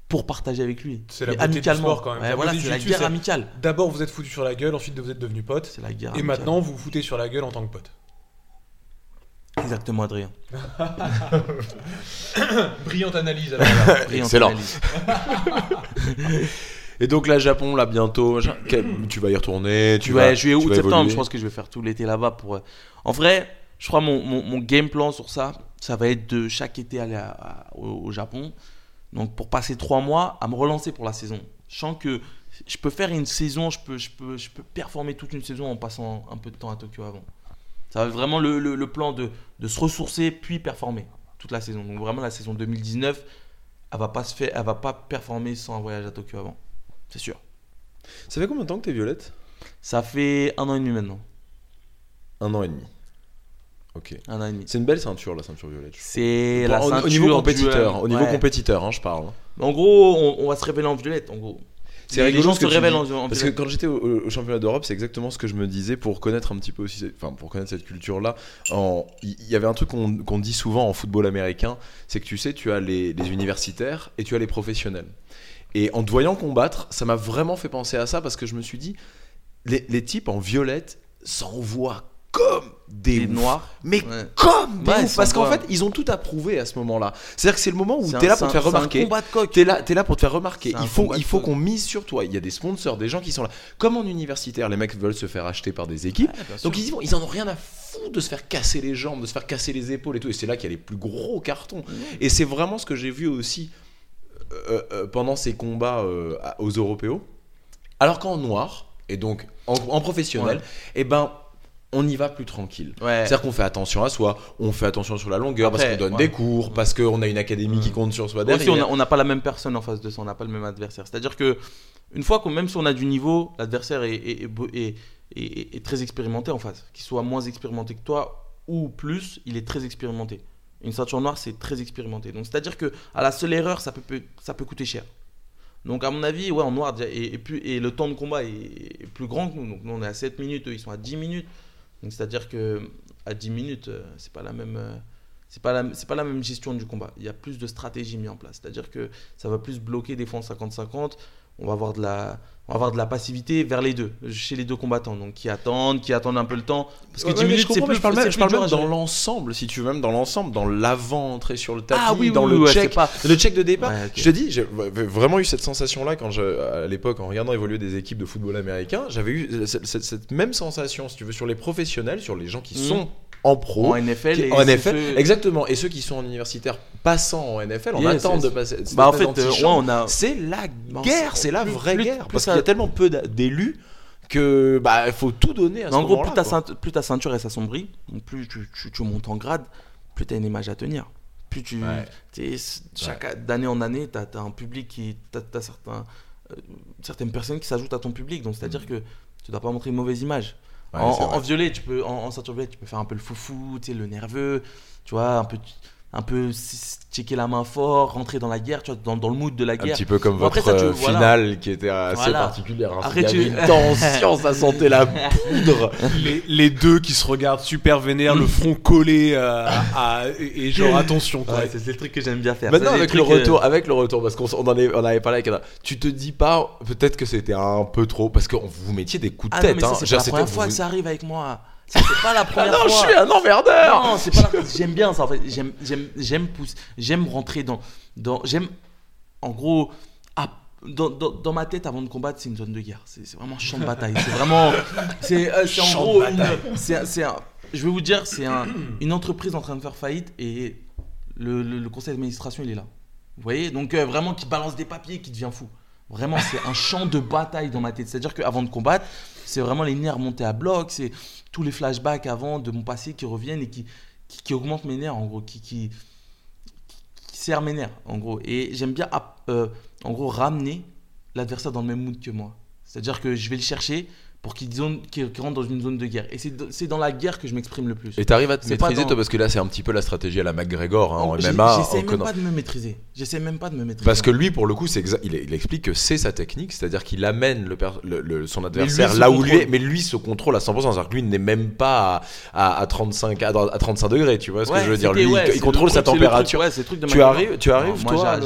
pour partager avec lui. C'est la beauté du amicalement. sport, quand même. Ouais, La voilà, beauté du c'est la guerre c'est- amicale. D'abord, vous êtes foutu sur la gueule, ensuite vous êtes devenus potes. C'est la guerre Et amicale. maintenant, vous vous foutez sur la gueule en tant que pote. Exactement, Adrien. Brillante analyse alors. Brillante Excellent. analyse. Et donc là, Japon, là, bientôt, tu vas y retourner. Tu ouais, vas, juillet, août, septembre, je pense que je vais faire tout l'été là-bas pour. euh, En vrai, je crois mon, mon, mon game plan sur ça, ça va être de chaque été aller à- à- au, au Japon. Donc pour passer trois mois à me relancer pour la saison. Je sens que je peux faire une saison, je peux, je peux, je peux performer toute une saison en passant un peu de temps à Tokyo avant. Ça va être vraiment le, le- le plan de, de se ressourcer puis performer toute la saison. Donc vraiment la saison 2019, elle va pas se faire, elle va pas performer sans un voyage à Tokyo avant. C'est sûr. Ça fait combien de temps que t'es violette? Ça fait un an et demi maintenant. Un an et demi. Ok. Un an et demi. C'est une belle ceinture, la ceinture violette. C'est la Au- ceinture au niveau du- compétiteur, au niveau ouais. compétiteur, hein, je parle. En gros, on, on va se révéler en violette. En gros, C'est Les- rigolo les gens se révèlent en, en Parce que quand j'étais au, au championnat d'Europe, c'est exactement ce que je me disais pour connaître un petit peu aussi, cette- enfin pour connaître cette culture-là. Il y avait un truc qu'on dit souvent en football américain, c'est que tu sais, tu as les, les universitaires et tu as les professionnels. Et en te voyant combattre, ça m'a vraiment fait penser à ça parce que je me suis dit, les, les types en violette s'envoient comme des noirs. mais Ouais. comme des Ouais, parce qu'en fait, ils ont tout à prouver à ce moment-là. C'est-à-dire que c'est le moment où t'es là c'est pour te faire remarquer. combat de coq. T'es là, t'es là pour te faire remarquer. Il faut, il faut qu'on mise sur toi. Il y a des sponsors, des gens qui sont là. Comme en universitaire, les mecs veulent se faire acheter par des équipes. Ouais. Donc ils, y vont, ils en ont rien à foutre de se faire casser les jambes, de se faire casser les épaules et tout. Et c'est là qu'il y a les plus gros cartons. Et c'est vraiment ce que j'ai vu aussi euh, euh, pendant ces combats euh, aux Européos. Alors qu'en noir, et donc en, en professionnel, Ouais. eh ben, on y va plus tranquille. Ouais. C'est-à-dire qu'on fait attention à soi, on fait attention sur la longueur, parce qu'on donne ouais. des cours, parce qu'on a une académie qui compte sur soi Aussi, derrière. on n'a on n'a pas la même personne en face de ça, on n'a pas le même adversaire. C'est-à-dire que une fois qu'on, même si on a du niveau, l'adversaire est, est- est très expérimenté en face. Qu'il soit moins expérimenté que toi ou plus, il est très expérimenté. Une ceinture noire, c'est très expérimenté. Donc c'est-à-dire que à la seule erreur, ça peut, ça peut coûter cher. Donc à mon avis, ouais, en noir, déjà, et, et, plus, et le temps de combat est, est plus grand que nous. Donc nous, on est à 7 minutes, eux, ils sont à 10 minutes. C'est-à-dire que à 10 minutes, euh, c'est pas la même. euh, c'est pas, la, c'est pas la même gestion du combat. Il y a plus de stratégie mise en place. C'est-à-dire que ça va plus bloquer des en 50-50. On va avoir de la, on va avoir de la passivité vers les deux, chez les deux combattants. Donc qui attendent, qui attendent un peu le temps. Parce que Ouais, 10 ouais, mais minutes, je c'est plus, je parle même, je parle même dans l'ensemble, si tu veux, même dans l'ensemble, dans l'avant-entrée sur le tapis, Ah oui, dans oui, le oui, check. pas- Le check de départ, Ouais, je te dis, j'ai vraiment eu cette sensation-là quand je, à l'époque, en regardant évoluer des équipes de football américain, j'avais eu cette, cette- cette même sensation, si tu veux, sur les professionnels, sur les gens qui Mhm. sont en pro. En NFL, qui- et en c'est NFL, ceux- exactement. Et ceux qui sont en universitaire passant en NFL, on Yes, attend yes. de passer. Bah en fait, euh, ouais, on a. C'est la guerre, c'est- la plus- vraie plus- guerre. plus Parce qu'il y a tellement peu d'élus que bah il faut tout donner à ce en gros, plus ta, ceinture, plus ta ceinture elle s'assombrit, donc plus tu, tu- tu montes en grade, plus tu as une image à tenir. Plus tu. Ouais. chaque d'année en année, tu as, un public qui. Tu as, certains, euh, certaines personnes qui s'ajoutent à ton public. Donc c'est-à-dire que tu dois pas montrer une mauvaise image. En, violet, tu peux, en, en ceinture violette, tu peux faire un peu le foufou, tu sais, le nerveux, tu vois, un peu, un peu checker la main fort, rentrer dans la guerre, tu vois, dans, dans le mood de la Un guerre. petit peu comme Bon, après, votre ça, tu- euh, voilà. finale qui était assez Voilà. particulière. hein. Arrête, Il y avait tu- une tension, ça sentait la poudre. les, les deux qui se regardent super vénères, le front collé euh, à- et, genre attention. Ouais, c'est le truc que j'aime bien faire. Maintenant Ça, avec le euh, retour, avec le retour, parce qu'on on en, on avait parlé avec tu te dis pas peut-être que c'était un peu trop parce que vous vous mettiez des coups de Ah tête. hein. c'est la première fois vous- que ça arrive avec moi. C'est pas la Ah première non, je suis un emmerdeur. Non, c'est pas la... J'aime bien ça en fait. J'aime, j'aime, j'aime pousser. J'aime rentrer dans, dans. J'aime. En gros, à- dans, dans, dans ma tête avant de combattre, c'est une zone de guerre. C'est, c'est vraiment un champ de bataille. C'est vraiment. C'est, euh, c'est en Champ gros. une- c'est, c'est un- je vais vous dire, c'est un- une entreprise en train de faire faillite et le, le- le conseil d'administration il est là. Vous voyez? Donc euh, vraiment qui balance des papiers, qui devient fou. Vraiment, c'est un champ de bataille dans ma tête. C'est-à-dire qu'avant de combattre, c'est vraiment les nerfs montés à bloc, c'est tous les flashbacks avant de mon passé qui reviennent et qui, qui, qui augmentent mes nerfs, en gros, qui, qui, qui serrent mes nerfs, en gros. Et j'aime bien, euh, en gros, ramener l'adversaire dans le même mood que moi. C'est-à-dire que je vais le chercher pour qu'il zone- qu'il rentre dans une zone de guerre. Et c'est dans la guerre que je m'exprime le plus. Et t'arrives à te maîtriser dans- toi parce que là c'est un petit peu la stratégie à la McGregor hein, en MMA. J'essaie même pas de me maîtriser. J'essaie même pas de me maîtriser. Parce que lui, pour le coup, exa- il, il explique que c'est sa technique, c'est-à-dire qu'il amène le, per- le- le- son adversaire là où lui est, mais lui se contrôle à 100%. C'est-à-dire que lui n'est même pas à, à, à 35, à, à 35 degrés, tu vois ce que je veux dire. Lui, ouais, il contrôle le sa truc, température. ouais, c'est le truc de Tu arrives- tu arrives, Non, toi,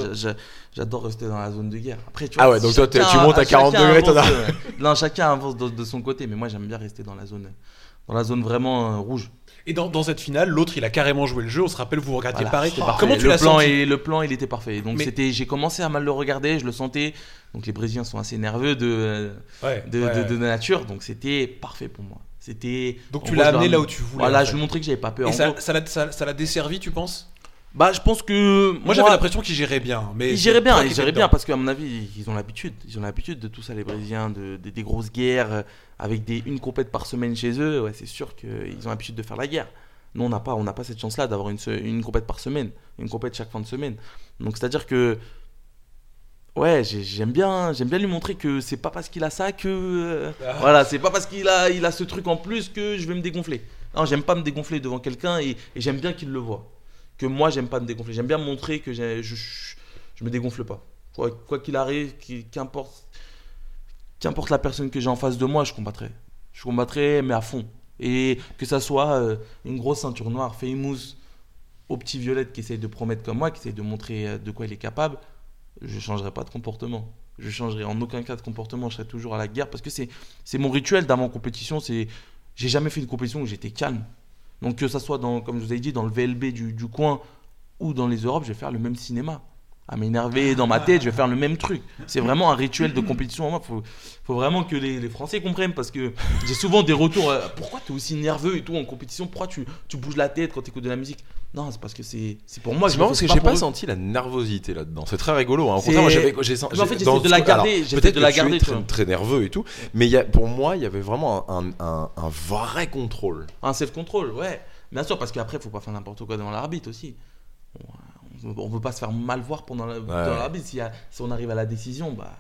j'adore rester dans la zone de guerre. Après, tu Ah vois, ouais, donc toi, tu montes à 40 chacun degrés, t'en avance, as- euh, Non, chacun avance de, de son côté, mais moi j'aime bien rester dans la zone, dans la zone vraiment euh, rouge. Et dans, dans cette finale, l'autre, il a carrément joué le jeu. On se rappelle, vous regardiez Voilà, pareil. c'était parfait. Comment tu le l'as plan senti et le plan, il était parfait. Donc Mais- c'était, j'ai commencé à mal le regarder, je le sentais. Donc les Brésiliens sont assez nerveux de Ouais, de, ouais. de- de nature, donc c'était parfait pour moi. C'était. Donc tu l'as je amené là où tu voulais. Voilà, en je fait. lui montrais que j'avais pas peur. Et En ça gros, ça l'a ça- ça l'a desservi, tu penses? Bah, je pense que Moi, j'avais l'impression qu'il gérait bien. Mais Ils géraient bien, ils géraient bien parce qu'à mon avis, ils ont l'habitude. Ils ont l'habitude de tout ça, les Brésiliens, de, de- des grosses guerres euh, avec des, une compète par semaine chez eux. Ouais, c'est sûr qu'ils ont l'habitude de faire la guerre. Nous, on n'a pas, on pas cette chance-là d'avoir une, une compète par semaine, une compète chaque fin de semaine. Donc, c'est-à-dire que, ouais, j'ai- j'aime bien, j'aime bien lui montrer que c'est pas parce qu'il a ça que, euh, Ah. voilà, c'est pas parce qu'il a, il a ce truc en plus que je vais me dégonfler. Non, j'aime pas me dégonfler devant quelqu'un et, et j'aime bien qu'il le voit. Que moi, j'aime pas me dégonfler. J'aime bien montrer que je, je, me dégonfle pas. Quoi qu'il arrive, qui- qu'importe, qu'importe la personne que j'ai en face de moi, je combattrai. Je combattrai, mais à fond. Et que ça soit euh, une grosse ceinture noire, famous, au petit violette qui essaye de promettre comme moi, qui essaye de montrer euh, de quoi il est capable, je changerai pas de comportement. Je changerai en aucun cas de comportement. Je serai toujours à la guerre parce que c'est c'est mon rituel d'avant compétition. C'est j'ai jamais fait une compétition où j'étais calme. Donc que ça soit dans, comme je vous ai dit, dans le VLB du, du coin ou dans les Europes, je vais faire le même cinéma. À m'énerver dans ma tête, je vais faire le même truc. C'est vraiment un rituel de compétition. Il faut, faut vraiment que les, les Français comprennent parce que j'ai souvent des retours. euh, pourquoi tu es aussi nerveux et tout en compétition? Pourquoi tu, tu bouges la tête quand tu écoutes de la musique? Non, c'est parce que c'est c'est pour moi. C'est je marrant parce fais que j'ai pour pas eux. senti la nervosité là-dedans. C'est très rigolo. Hein. Au C'est- contraire, moi j'avais, j'ai senti. Mais en fait, dans j'essaie de la alors, garder, j'essaie peut-être de que la tu es garder, très, tu vois. très nerveux et tout, mais il y a, pour moi, il y avait vraiment un, un, un- un vrai contrôle. Un self-control, ouais. Bien sûr, parce qu'après, faut pas faire n'importe quoi devant l'arbitre aussi. On, on veut pas se faire mal voir pendant la- l'arbitre. Si, y a- si on arrive à la décision, bah,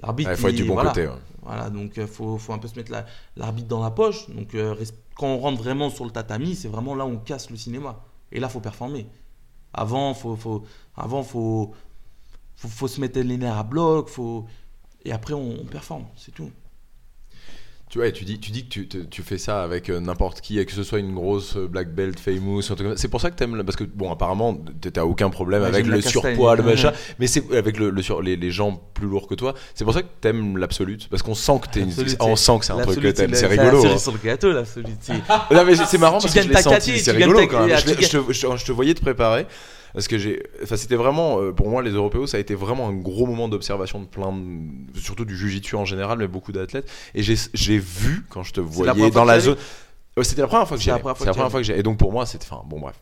l'arbitre. Il faut être du bon voilà. côté. ouais. Voilà, donc il faut, faut un peu se mettre la- l'arbitre dans la poche. Donc euh, quand on rentre vraiment sur le tatami, c'est vraiment là où on casse le cinéma. Et là, faut performer. Avant, faut, faut, avant, faut, faut, faut se mettre les nerfs à bloc. Faut... Et après, on, on performe, c'est tout. Tu et tu dis, tu dis que tu, tu fais ça avec euh, n'importe qui, et que ce soit une grosse euh, black belt, famous, c'est pour ça que t'aimes, parce que bon, apparemment, t'as aucun problème Ouais, avec le surpoids, le Ouais. machin, mais c'est avec le, le sur, les, les gens plus lourds que toi. C'est pour ça que t'aimes l'absolute, parce qu'on sent que t'es, on sent que c'est un truc que t'aimes. C'est rigolo. cerise hein. sur le gâteau, l'absolute. c'est- Non, mais c'est marrant parce que je l'ai senti, c'est rigolo quand même. je te voyais te préparer. Parce que j'ai, enfin, c'était vraiment, euh, pour moi, les Européens, ça a été vraiment un gros moment d'observation de plein de, surtout du jujitsu en général, mais beaucoup d'athlètes. Et j'ai, vu quand je te voyais dans la zone. C'était la première fois que j'ai. C'est la première fois que j'ai. Et donc pour moi, c'était, enfin, bon bref,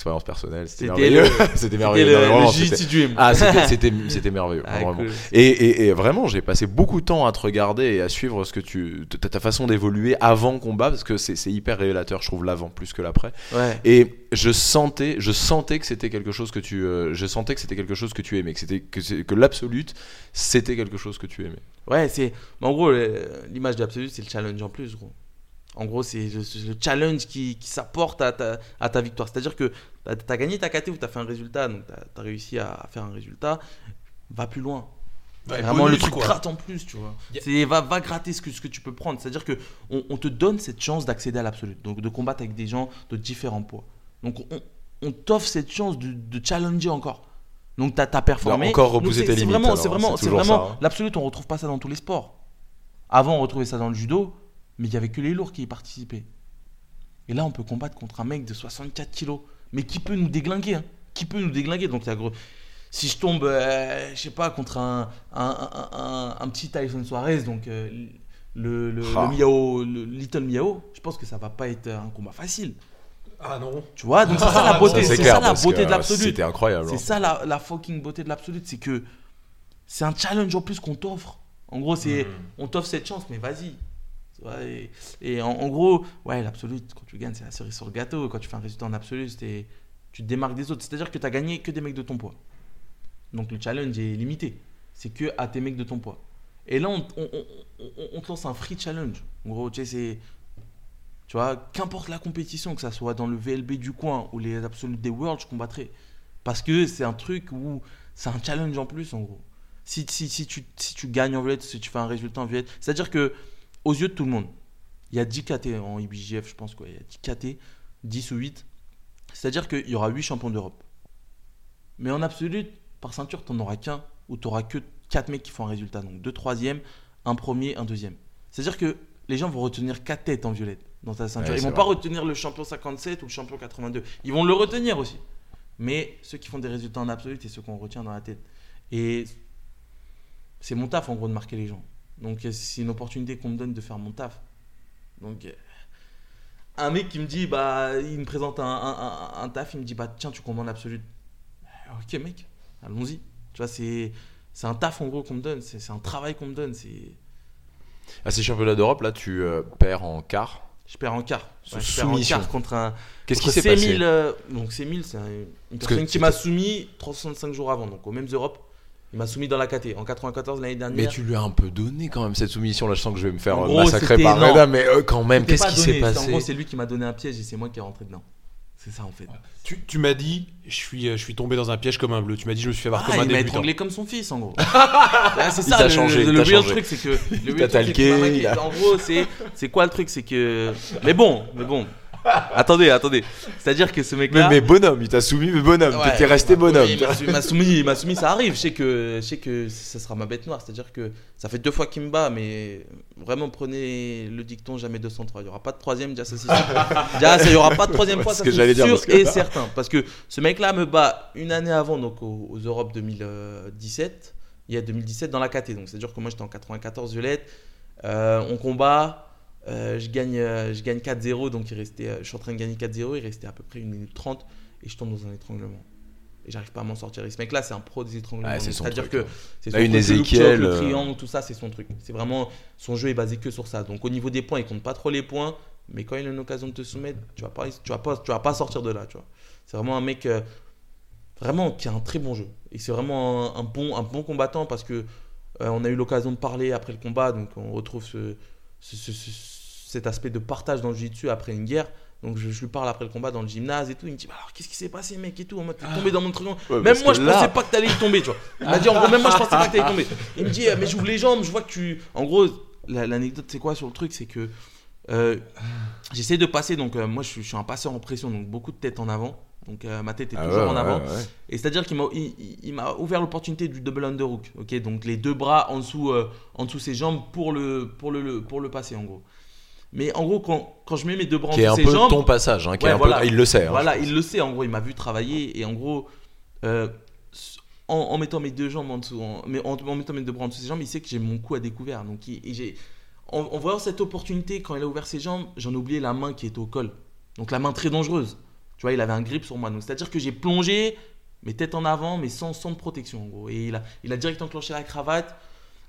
expérience personnelle, c'était merveilleux. le- c'était merveilleux. c'était-. Ah, c'était, merveilleux, Ah, vraiment. cool. Et, et- et vraiment, j'ai passé beaucoup de temps à te regarder et à suivre ce que tu, ta, façon d'évoluer avant combat, parce que c'est, hyper révélateur, je trouve, l'avant plus que l'après. Ouais. Et je sentais, je sentais que c'était quelque chose que tu, euh, je sentais que c'était quelque chose que tu aimais, que c'était que, que l'absolute, c'était quelque chose que tu aimais. Ouais, c'est. En gros, l'image de l'absolu, c'est le challenge en plus, gros. En gros, c'est le, c'est le challenge qui, qui s'apporte à ta, à ta victoire. C'est-à-dire que tu as, gagné ta KT ou tu as fait un résultat, donc tu as, réussi à faire un résultat, va plus loin. Ouais, vraiment bonus, le truc quoi. gratte en plus, tu vois. Yeah. C'est va, va gratter ce que, ce que tu peux prendre. C'est-à-dire que on, on te donne cette chance d'accéder à l'absolu, donc de combattre avec des gens de différents poids. Donc on, on t'offre cette chance de, de challenger encore. Donc tu as, performé. encore repousser tes limites, c'est vraiment, c'est vraiment hein. l'absolu. On retrouve pas ça dans tous les sports. Avant, on retrouvait ça dans le judo, mais il y avait que les lourds qui y participaient. Et là, on peut combattre contre un mec de 64 kilos, mais qui peut nous déglinguer, hein? qui peut nous déglinguer. Donc, il gros- si je tombe, euh, je sais pas, contre un, un, un- un- un petit Tyson Suarez, donc euh, le, le, Ah. le Miao, le Little Miao, je pense que ça va pas être un combat facile. Ah non. Tu vois, donc c'est ça la beauté, Ça, c'est clair, ça la beauté de l'absolu. C'était incroyable. C'est hein. ça la, la fucking beauté de l'absolu, c'est que c'est un challenge en plus qu'on t'offre. En gros, c'est Mhm. on t'offre cette chance, mais vas-y. Et, en, gros, ouais, l'absolu, quand tu gagnes, c'est la cerise sur le gâteau. Quand tu fais un résultat en absolu, tu te démarques des autres. C'est-à-dire que tu as gagné que des mecs de ton poids. Donc le challenge est limité. C'est que à tes mecs de ton poids. Et là, on, te lance un free challenge. En gros, tu sais. Tu vois, qu'importe la compétition, que ça soit dans le VLB du coin ou les absolus des Worlds, je combattrai. Parce que c'est un truc où c'est un challenge en plus, en gros. Si, si, si, tu, si tu gagnes en violette, si tu fais un résultat en violette, c'est-à-dire que aux yeux de tout le monde, il y a 10 KT en IBJF, je pense, quoi. Il y a 10 KT, 10 ou 8. C'est-à-dire qu'il y aura 8 champions d'Europe. Mais en absolu, par ceinture, tu n'en auras qu'un ou tu n'auras que 4 mecs qui font un résultat. Donc deux troisièmes, un premier, un deuxième. C'est-à-dire que les gens vont retenir 4 têtes en violette dans ta ceinture. Ouais, Ils vont pas retenir le champion 57 ou le champion 82. Ils vont le retenir aussi. Mais ceux qui font des résultats en absolu, c'est ceux qu'on retient dans la tête. Et c'est mon taf en gros de marquer les gens. Donc euh, c'est une opportunité qu'on me donne de faire mon taf. Donc euh, un mec qui me dit, bah, il me présente un, un- un- un taf, il me dit, bah tiens, tu commandes l'absolu. Euh, Ok mec, allons-y. Tu vois, c'est c'est un taf en gros qu'on me donne, c'est c'est un travail qu'on me donne. C'est À ces championnats d'Europe, là, tu euh, perds en quart. je perds en quart. Ouais, je perds en quart contre un. Qu'est-ce qui s'est passé C1000, euh, Donc C1000, c'est un- une personne qui m'a soumis 365 jours avant, donc aux mêmes Europes. Il m'a soumis dans la KT en 94 l'année dernière. Mais tu lui as un peu donné quand même cette soumission. Là, je sens que je vais me faire euh, gros, massacrer par non. Reda, mais euh, quand même, qu'est-ce pas qui s'est c'est- En passé gros, c'est lui qui m'a donné un piège et c'est moi qui est rentré dedans. C'est ça en fait. Tu, tu m'as dit, je suis, euh, je suis tombé dans un piège comme un bleu. Tu m'as dit, je me suis fait avoir Ah, comme un il m'a débutant. étranglé comme son fils en gros. Ah, c'est Il ça t'a le, changé, le, il le weird changé. truc c'est que le t'a weird truc, talqué, il a- En gros, c'est c'est quoi le truc c'est que mais bon, mais bon. Attendez, attendez. C'est-à-dire que ce mec mais, bonhomme, il t'a soumis, mais bonhomme. Ouais, T'es resté bonhomme. oui, il m'a soumis, il soumis, ça arrive. Je sais que, je sais que ça sera ma bête noire. C'est-à-dire que ça fait deux fois qu'il me bat, mais vraiment prenez le dicton jamais 203. Il n'y aura pas de troisième, déjà ça c'est sûr. Déjà, ça, il n'y aura pas de troisième fois, c'est ça ce que c'est j'allais dire, sûr parce que- et certain. Parce que ce mec-là me bat une année avant, donc aux, aux Europes 2017. Il y a 2017 dans la KT. Donc c'est-à-dire que moi j'étais en 94 violette. Euh, on combat. Euh, je gagne, euh, je gagne 4-0, donc il restait, euh, je suis en train de gagner 4-0, il restait à peu près 1 minute 30 et je tombe dans un étranglement. Et j'arrive pas à m'en sortir. Et ce mec-là, c'est un pro des étranglements. C'est-à-dire que c'est une truc, le triangle, tout ça, c'est son truc. C'est vraiment son jeu est basé que sur ça. Donc au niveau des points, il compte pas trop les points, mais quand il a une occasion de te soumettre, tu vas pas, tu vas pas, tu vas pas sortir de là. Tu vois. C'est vraiment un mec euh, vraiment qui a un très bon jeu. Et c'est vraiment un, un bon, un bon combattant parce que euh, on a eu l'occasion de parler après le combat, donc on retrouve ce, ce- ce- ce- cet aspect de partage dans le jiu-jitsu après une guerre. Donc je, je lui parle après le combat dans le gymnase et tout. Il me dit bah alors qu'est-ce qui s'est passé mec et tout en mode t'es tombé dans mon triangle. Ouais, Même moi je là- pensais pas que t'allais y tomber tu vois. Il m'a dit en gros même moi je pensais pas que t'allais y tomber. Il me dit mais j'ouvre les jambes je vois que tu. En gros la- l'anecdote c'est quoi sur le truc? C'est que euh, j'essaie de passer donc euh, moi je suis, je suis un passeur en pression donc beaucoup de tête en avant. Donc euh, ma tête est Ah toujours ouais, en avant. ouais, ouais. Et c'est-à-dire qu'il m'a, il, il- il m'a ouvert l'opportunité du double underhook. Ok, donc les deux bras en dessous, euh, en dessous ses jambes pour le, pour le, pour le passer en gros. Mais en gros, quand, quand je mets mes deux bras en Qui est dessous un ses peu jambes, ton passage, hein, qui est un voilà. peu... il le sait. hein, voilà, il le sait. En gros, il m'a vu travailler et en gros, euh, en, en mettant mes deux jambes en dessous, en, mais en, mettant mes deux bras en dessous ses jambes, il sait que j'ai mon cou à découvert. Donc, il- et j'ai, en, en voyant cette opportunité, quand il a ouvert ses jambes, j'en ai oublié la main qui est au col. Donc la main très dangereuse. Tu vois, il avait un grip sur moi. Donc c'est-à-dire que j'ai plongé, mes têtes en avant, mais sans, sans de protection. Et il a, il a direct enclenché la cravate.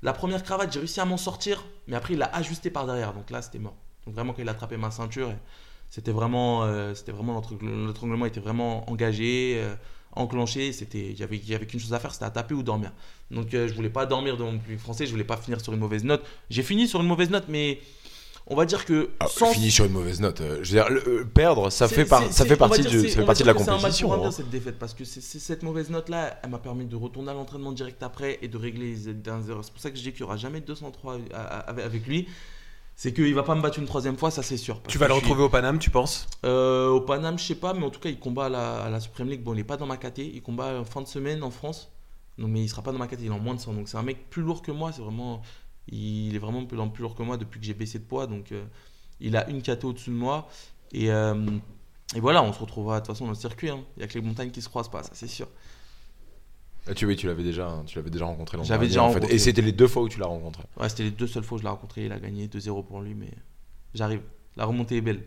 La première cravate, j'ai réussi à m'en sortir, mais après il l'a ajusté par derrière. Donc là, c'était mort. Vraiment, quand il a attrapé ma ceinture, c'était vraiment, euh, c'était vraiment était vraiment engagé, euh, enclenché. C'était, il y avait, il y avait qu'une chose à faire, c'était à taper ou dormir. Donc euh, je voulais pas dormir dans mon public français, je voulais pas finir sur une mauvaise note. J'ai fini sur une mauvaise note, mais on va dire que Ah, sans Fini sur une mauvaise note. euh, Je veux dire, le- euh, perdre, ça fait, par- ça fait partie, du- ça fait partie de la que c'est un match compétition. bien, hein. cette défaite parce que c'est- cette mauvaise note là, elle m'a permis de retourner à l'entraînement direct après et de régler les dernières erreurs. C'est pour ça que je dis qu'il n'y aura jamais de 203 à- à- avec lui. C'est qu'il va pas me battre une troisième fois, ça c'est sûr. Tu vas le suis- retrouver au Paname, tu penses? Euh, Au Paname, je sais pas, mais en tout cas, il combat à la, à la Supreme League. Bon, il est pas dans ma KT, il combat en fin de semaine en France. Non, mais il sera pas dans ma KT, il est en moins de 100. Donc c'est un mec plus lourd que moi, c'est vraiment. Il est vraiment plus, plus lourd que moi depuis que j'ai baissé de poids. Donc euh, il a une KT au-dessus de moi. Et, euh, et voilà, on se retrouvera de toute façon dans le circuit. hein. Il y a que les montagnes qui se croisent pas, ça c'est sûr. Ah, tu, oui, tu l'avais déjà, tu l'avais déjà rencontré l'an J'avais dernier, déjà en fait. rencontré. Et c'était les deux fois où tu l'as rencontré. Ouais, c'était les deux seules fois où je l'ai rencontré. Il a gagné 2-0 pour lui, mais j'arrive. La remontée est belle.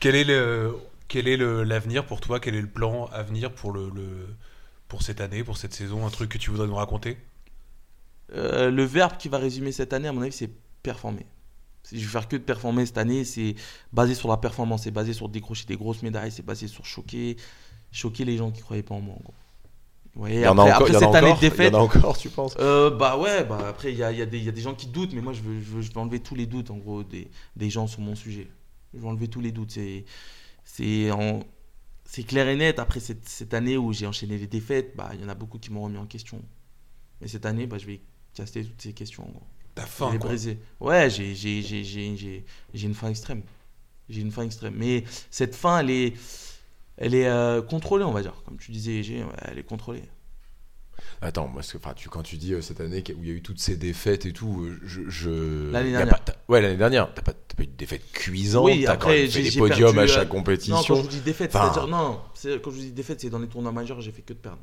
Quel est le quel est le- l'avenir pour toi? Quel est le plan à venir pour le, le- pour cette année, pour cette saison? Un truc que tu voudrais nous raconter? Euh, le verbe qui va résumer cette année, à mon avis, c'est performer. Je vais faire que de performer cette année, c'est basé sur la performance, c'est basé sur décrocher des grosses médailles, c'est basé sur choquer, choquer les gens qui croyaient pas en moi. En gros. Ouais, Il y en a après, en cette année de encore, il y défaite, en a encore, tu penses? euh, bah ouais, bah après il y a, il y a des il y a des gens qui doutent, mais moi je veux, je veux, je veux enlever tous les doutes en gros des, des gens sur mon sujet. Je veux enlever tous les doutes. C'est en- clair et net. Après cette, cette année où j'ai enchaîné les défaites, bah il y en a beaucoup qui m'ont remis en question. Mais cette année, bah je vais casser toutes ces questions. En gros. T'as faim, quoi. briser. Ouais, j'ai j'ai- j'ai- j'ai- j'ai- j'ai une fin extrême. J'ai une fin extrême. Mais cette fin, elle est, elle est euh, contrôlée, on va dire. Comme tu disais, elle est contrôlée. Attends, moi, parce que, tu, quand tu dis euh, cette année où il y a eu toutes ces défaites et tout, euh, je. je... L'année dernière. pas- ouais, l'année dernière. T'as pas, t'as pas eu de défaite cuisante. Oui, t'as après, quand même fait j'ai- des podiums perdu, à euh, chaque Non, quand compétition. je vous dis défaite, Enfin- c'est-à-dire non, c'est- quand je vous dis défaite, c'est dans les tournois majeurs, j'ai fait que de perdre.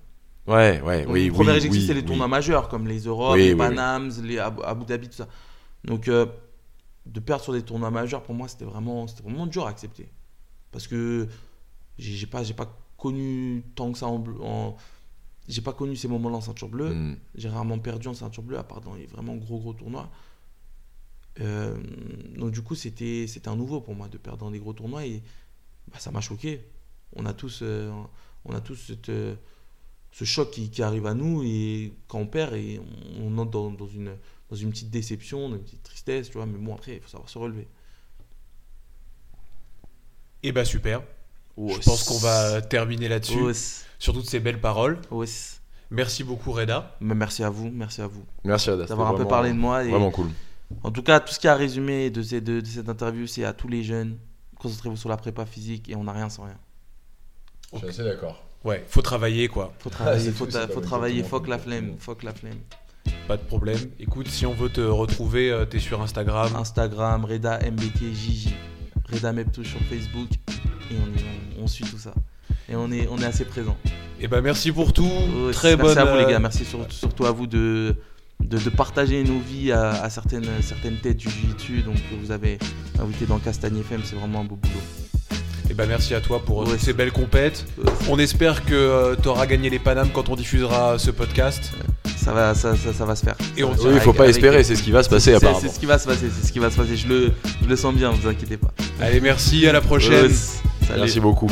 Ouais, ouais, Donc, oui, le premier oui, objectif, oui, c'est les oui. tournois majeurs, comme les Europes, les Panams, les Abu, Dhabi, tout ça. Donc, euh, de perdre sur des tournois majeurs, pour moi, c'était vraiment, vraiment dur à accepter. Parce que j'ai pas, pas connu tant que ça en bleu. En, j'ai pas connu ces moments-là en ceinture bleue. Mm. J'ai rarement perdu en ceinture bleue, à part dans les vraiment gros, gros tournois. Euh, donc, du coup, c'était c'était un nouveau pour moi de perdre dans des gros tournois et bah, ça m'a choqué. On a tous, euh, on a tous cette, ce choc qui, qui arrive à nous et quand on perd et on, on entre dans, dans une, dans une petite déception, dans une petite tristesse, tu vois. Mais bon, après, il faut savoir se relever. Et bah super. Je pense qu'on va terminer là-dessus sur toutes ces belles paroles. Merci beaucoup Reda. Mais merci à vous, merci à vous Merci Ada. d'avoir un peu parlé de moi. Et Vraiment cool. En tout cas, tout ce qui a résumé de, ces- de- de cette interview, c'est à tous les jeunes. Concentrez-vous sur la prépa physique et on n'a rien sans rien. Je suis assez d'accord. Ouais, faut travailler quoi. Faut travailler, c'est faut, tout, ta- c'est pas faut travailler, fuck la flemme, fuck la flemme. Pas de problème. Écoute, si on veut te retrouver, euh, t'es sur Instagram. Instagram, Reda MBTJJ, Reda Meptou sur Facebook et on, est- on, on suit tout ça. Et on est, on est assez présent. Et bah merci pour tout. Très merci bonne. à vous les euh, gars, merci sur- surtout à vous de, de, de partager nos vies à, à certaines, certaines têtes du jiu donc que vous avez invité dans Castagne FM, c'est vraiment un beau boulot. Et bah merci à toi pour euh, Ouais. ces belles compètes. Euh, On espère que tu auras gagné les Panam quand on diffusera ce podcast. Ça va, ça, ça, ça va se faire. Et on Oui, il faut pas avec- espérer, c'est ce qui va se passer C'est- apparemment. C'est ce qui va se passer, c'est ce qui va se passer. Je le, je le sens bien, vous inquiétez pas. Allez, merci, à la prochaine. Merci beaucoup.